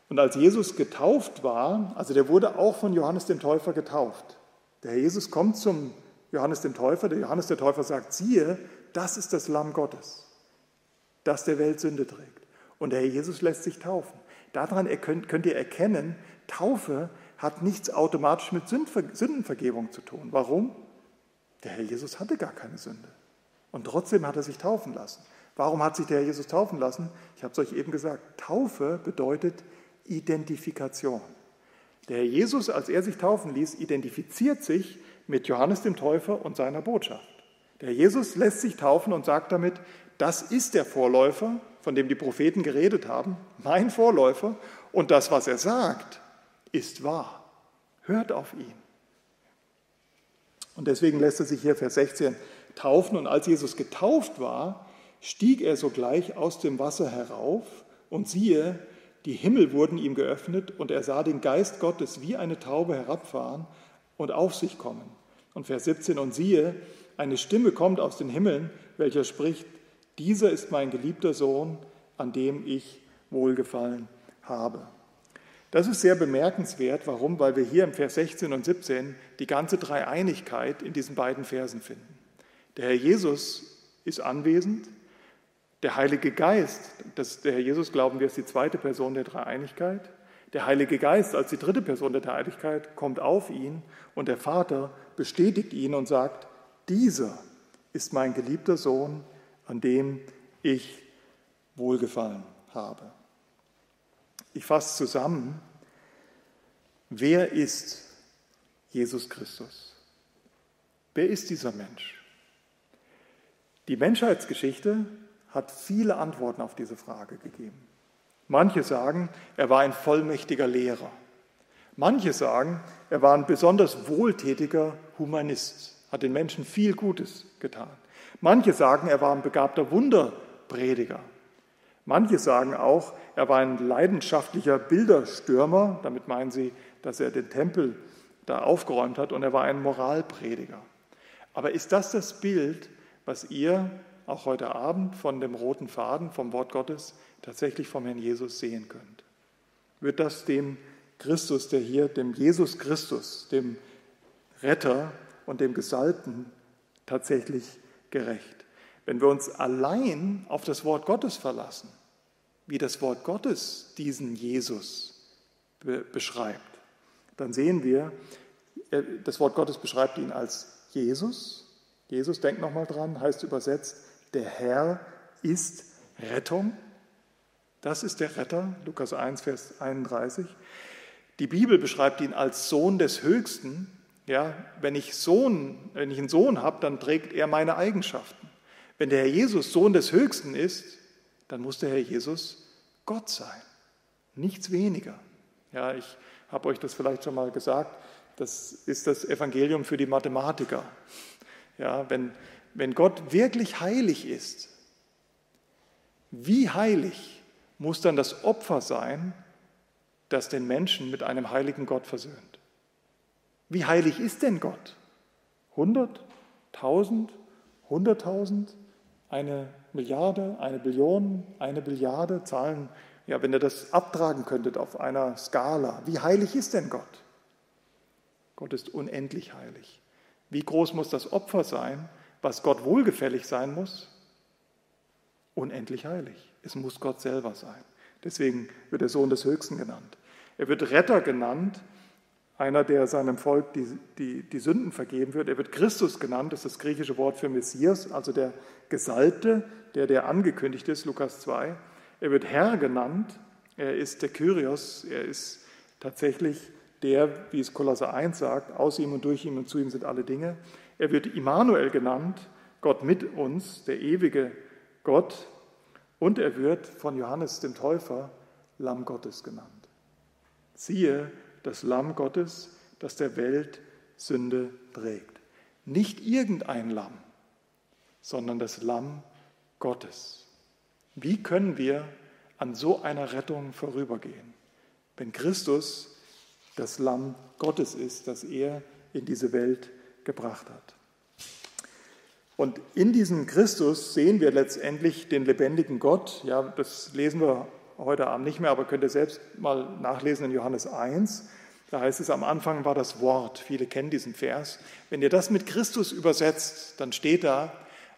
Und als Jesus getauft war, also der wurde auch von Johannes dem Täufer getauft. Der Herr Jesus kommt zum Johannes dem Täufer. Der Johannes der Täufer sagt, siehe, das ist das Lamm Gottes, das der Welt Sünde trägt. Und der Herr Jesus lässt sich taufen. Daran könnt ihr erkennen, Taufe hat nichts automatisch mit Sündenvergebung zu tun. Warum? Der Herr Jesus hatte gar keine Sünde. Und trotzdem hat er sich taufen lassen. Warum hat sich der Herr Jesus taufen lassen? Ich habe es euch eben gesagt. Taufe bedeutet Identifikation. Der Herr Jesus, als er sich taufen ließ, identifiziert sich mit Johannes dem Täufer und seiner Botschaft. Der Herr Jesus lässt sich taufen und sagt damit, das ist der Vorläufer, von dem die Propheten geredet haben, mein Vorläufer, und das, was er sagt, ist wahr. Hört auf ihn. Und deswegen lässt er sich hier Vers 16 taufen. Und als Jesus getauft war, stieg er sogleich aus dem Wasser herauf und siehe, die Himmel wurden ihm geöffnet und er sah den Geist Gottes wie eine Taube herabfahren und auf sich kommen. Und Vers 17, und siehe, eine Stimme kommt aus den Himmeln, welcher spricht, dieser ist mein geliebter Sohn, an dem ich wohlgefallen habe. Das ist sehr bemerkenswert. Warum? Weil wir hier im Vers 16 und 17 die ganze Dreieinigkeit in diesen beiden Versen finden. Der Herr Jesus ist anwesend, der Heilige Geist, das, der Herr Jesus, glauben wir, ist die zweite Person der Dreieinigkeit. Der Heilige Geist als die dritte Person der Dreieinigkeit kommt auf ihn und der Vater bestätigt ihn und sagt, dieser ist mein geliebter Sohn, an dem ich wohlgefallen habe. Ich fasse zusammen, wer ist Jesus Christus? Wer ist dieser Mensch? Die Menschheitsgeschichte hat viele Antworten auf diese Frage gegeben. Manche sagen, er war ein vollmächtiger Lehrer. Manche sagen, er war ein besonders wohltätiger Humanist, hat den Menschen viel Gutes getan. Manche sagen, er war ein begabter Wunderprediger. Manche sagen auch, er war ein leidenschaftlicher Bilderstürmer, damit meinen sie, dass er den Tempel da aufgeräumt hat, und er war ein Moralprediger. Aber ist das das Bild, was ihr auch heute Abend von dem roten Faden vom Wort Gottes tatsächlich vom Herrn Jesus sehen könnt. Wird das dem Christus, der hier, dem Jesus Christus, dem Retter und dem Gesalbten tatsächlich gerecht? Wenn wir uns allein auf das Wort Gottes verlassen, wie das Wort Gottes diesen Jesus beschreibt, dann sehen wir, äh, das Wort Gottes beschreibt ihn als Jesus. Jesus, denkt nochmal dran, heißt übersetzt der Herr ist Rettung. Das ist der Retter, Lukas 1, Vers 31. Die Bibel beschreibt ihn als Sohn des Höchsten. Ja, wenn ich Sohn, wenn ich einen Sohn habe, dann trägt er meine Eigenschaften. Wenn der Herr Jesus Sohn des Höchsten ist, dann muss der Herr Jesus Gott sein, nichts weniger. Ja, ich habe euch das vielleicht schon mal gesagt. Das ist das Evangelium für die Mathematiker. Ja, wenn wenn Gott wirklich heilig ist, wie heilig muss dann das Opfer sein, das den Menschen mit einem heiligen Gott versöhnt? Wie heilig ist denn Gott? 100, 1000, 100.000, eine Milliarde, eine Billion, eine Billiarde Zahlen? Ja, wenn ihr das abtragen könntet auf einer Skala, wie heilig ist denn Gott? Gott ist unendlich heilig. Wie groß muss das Opfer sein, was Gott wohlgefällig sein muss? Unendlich heilig. Es muss Gott selber sein. Deswegen wird er Sohn des Höchsten genannt. Er wird Retter genannt, einer, der seinem Volk die, die, die Sünden vergeben wird. Er wird Christus genannt, das ist das griechische Wort für Messias, also der Gesalbte, der, der angekündigt ist, Lukas 2. Er wird Herr genannt, er ist der Kyrios, er ist tatsächlich der, wie es Kolosser 1 sagt, aus ihm und durch ihm und zu ihm sind alle Dinge. Er wird Immanuel genannt, Gott mit uns, der ewige Gott. Und er wird von Johannes dem Täufer Lamm Gottes genannt. Siehe das Lamm Gottes, das der Welt Sünde trägt. Nicht irgendein Lamm, sondern das Lamm Gottes. Wie können wir an so einer Rettung vorübergehen, wenn Christus das Lamm Gottes ist, das er in diese Welt gebracht hat? Und in diesem Christus sehen wir letztendlich den lebendigen Gott. Ja, das lesen wir heute Abend nicht mehr, aber könnt ihr selbst mal nachlesen in Johannes 1. Da heißt es, am Anfang war das Wort. Viele kennen diesen Vers. Wenn ihr das mit Christus übersetzt, dann steht da,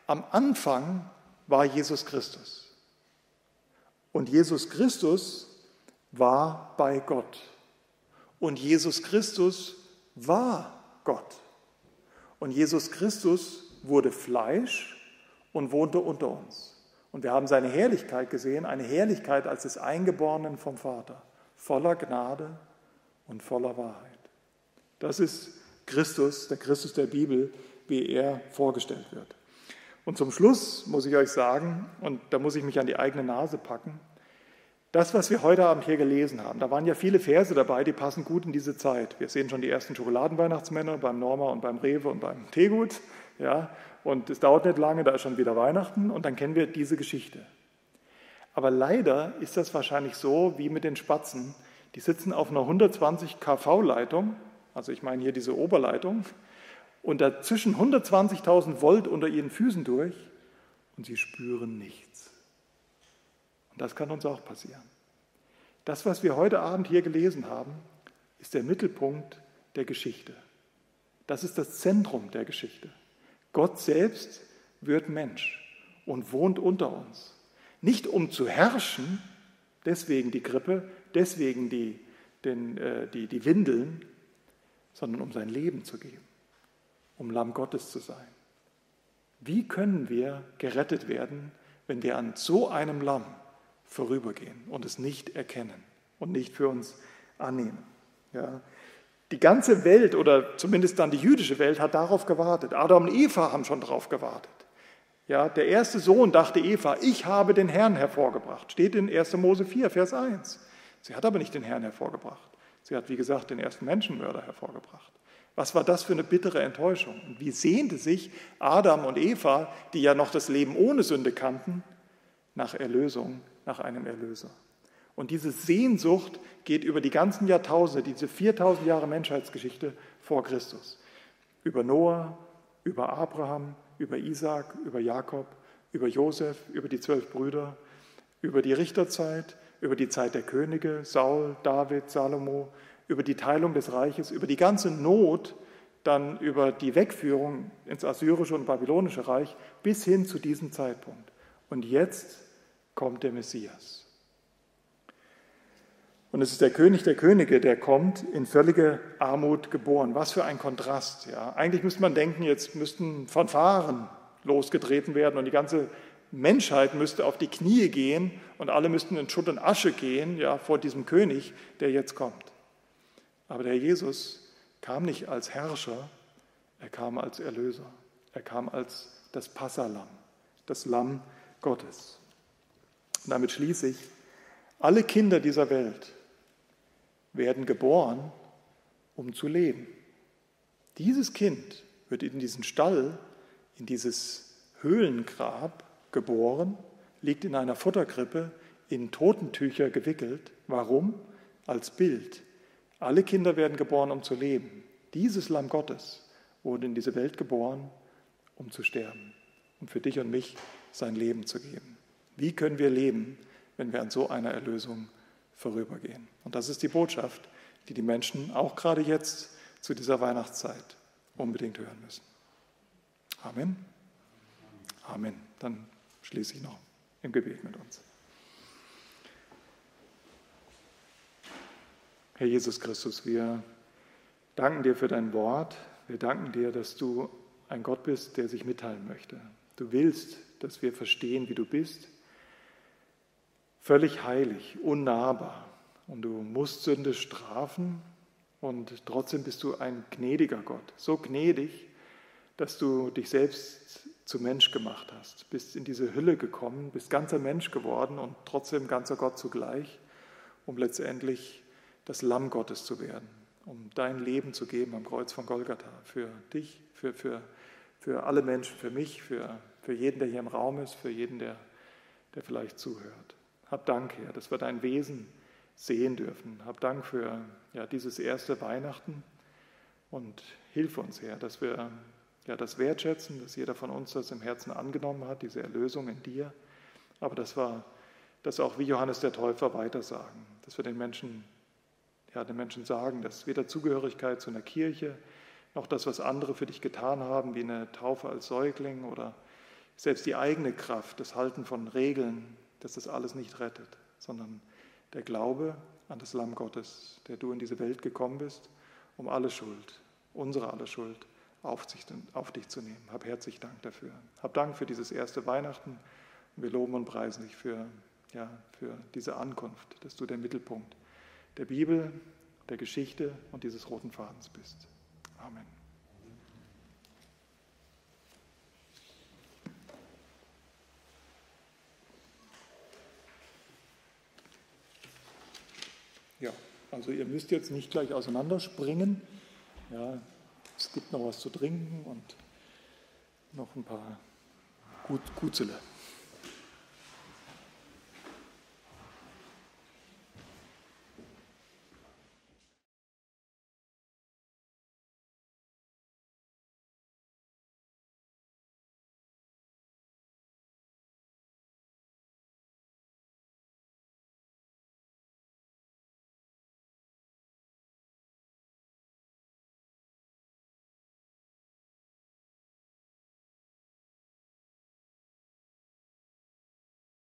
am Anfang war Jesus Christus. Und Jesus Christus war bei Gott. Und Jesus Christus war Gott. Und Jesus Christus wurde Fleisch und wohnte unter uns. Und wir haben seine Herrlichkeit gesehen, eine Herrlichkeit als des Eingeborenen vom Vater, voller Gnade und voller Wahrheit. Das ist Christus, der Christus der Bibel, wie er vorgestellt wird. Und zum Schluss muss ich euch sagen, und da muss ich mich an die eigene Nase packen, das, was wir heute Abend hier gelesen haben, da waren ja viele Verse dabei, die passen gut in diese Zeit. Wir sehen schon die ersten Schokoladenweihnachtsmänner beim Norma und beim Rewe und beim Teegut. Ja, und es dauert nicht lange, da ist schon wieder Weihnachten und dann kennen wir diese Geschichte. Aber leider ist das wahrscheinlich so wie mit den Spatzen. Die sitzen auf einer 120 kV-Leitung, also ich meine hier diese Oberleitung, und dazwischen 120.000 Volt unter ihren Füßen durch und sie spüren nichts. Und das kann uns auch passieren. Das, was wir heute Abend hier gelesen haben, ist der Mittelpunkt der Geschichte. Das ist das Zentrum der Geschichte. Gott selbst wird Mensch und wohnt unter uns. Nicht um zu herrschen, deswegen die Grippe, deswegen die, den, äh, die, die Windeln, sondern um sein Leben zu geben, um Lamm Gottes zu sein. Wie können wir gerettet werden, wenn wir an so einem Lamm vorübergehen und es nicht erkennen und nicht für uns annehmen? Ja, die ganze Welt oder zumindest dann die jüdische Welt hat darauf gewartet. Adam und Eva haben schon darauf gewartet. Ja, der erste Sohn dachte Eva, ich habe den Herrn hervorgebracht. Steht in 1. Mose 4, Vers 1. Sie hat aber nicht den Herrn hervorgebracht. Sie hat, wie gesagt, den ersten Menschenmörder hervorgebracht. Was war das für eine bittere Enttäuschung? Und wie sehnte sich Adam und Eva, die ja noch das Leben ohne Sünde kannten, nach Erlösung, nach einem Erlöser? Und diese Sehnsucht geht über die ganzen Jahrtausende, diese 4000 Jahre Menschheitsgeschichte vor Christus. Über Noah, über Abraham, über Isaac, über Jakob, über Josef, über die zwölf Brüder, über die Richterzeit, über die Zeit der Könige, Saul, David, Salomo, über die Teilung des Reiches, über die ganze Not, dann über die Wegführung ins assyrische und babylonische Reich bis hin zu diesem Zeitpunkt. Und jetzt kommt der Messias. Und es ist der König der Könige, der kommt in völlige Armut geboren. Was für ein Kontrast. Ja. Eigentlich müsste man denken, jetzt müssten Fanfaren losgetreten werden und die ganze Menschheit müsste auf die Knie gehen und alle müssten in Schutt und Asche gehen ja, vor diesem König, der jetzt kommt. Aber der Jesus kam nicht als Herrscher, er kam als Erlöser. Er kam als das Passalam, das Lamm Gottes. Und damit schließe ich, alle Kinder dieser Welt werden geboren, um zu leben. Dieses Kind wird in diesen Stall, in dieses Höhlengrab geboren, liegt in einer Futterkrippe, in Totentücher gewickelt. Warum? Als Bild. Alle Kinder werden geboren, um zu leben. Dieses Lamm Gottes wurde in diese Welt geboren, um zu sterben, um für dich und mich sein Leben zu geben. Wie können wir leben, wenn wir an so einer Erlösung vorübergehen. Und das ist die Botschaft, die die Menschen auch gerade jetzt zu dieser Weihnachtszeit unbedingt hören müssen. Amen. Amen. Dann schließe ich noch im Gebet mit uns. Herr Jesus Christus, wir danken dir für dein Wort. Wir danken dir, dass du ein Gott bist, der sich mitteilen möchte. Du willst, dass wir verstehen, wie du bist völlig heilig, unnahbar. Und du musst Sünde strafen und trotzdem bist du ein gnädiger Gott. So gnädig, dass du dich selbst zu Mensch gemacht hast, bist in diese Hülle gekommen, bist ganzer Mensch geworden und trotzdem ganzer Gott zugleich, um letztendlich das Lamm Gottes zu werden, um dein Leben zu geben am Kreuz von Golgatha für dich, für, für, für alle Menschen, für mich, für, für jeden, der hier im Raum ist, für jeden, der, der vielleicht zuhört. Hab Dank, Herr, dass wir dein Wesen sehen dürfen. Hab Dank für ja, dieses erste Weihnachten. Und hilf uns, Herr, dass wir ja, das wertschätzen, dass jeder von uns das im Herzen angenommen hat, diese Erlösung in dir, aber dass wir das auch wie Johannes der Täufer weitersagen, dass wir den Menschen, ja, den Menschen sagen, dass weder Zugehörigkeit zu einer Kirche noch das, was andere für dich getan haben, wie eine Taufe als Säugling oder selbst die eigene Kraft, das Halten von Regeln, dass das alles nicht rettet, sondern der Glaube an das Lamm Gottes, der du in diese Welt gekommen bist, um alle Schuld, unsere alle Schuld auf, sich, auf dich zu nehmen. Hab herzlich Dank dafür. Hab Dank für dieses erste Weihnachten. Wir loben und preisen dich für, ja, für diese Ankunft, dass du der Mittelpunkt der Bibel, der Geschichte und dieses roten Fadens bist. Amen. Ja, also ihr müsst jetzt nicht gleich auseinanderspringen. Ja, es gibt noch was zu trinken und noch ein paar Gut, Gutzele.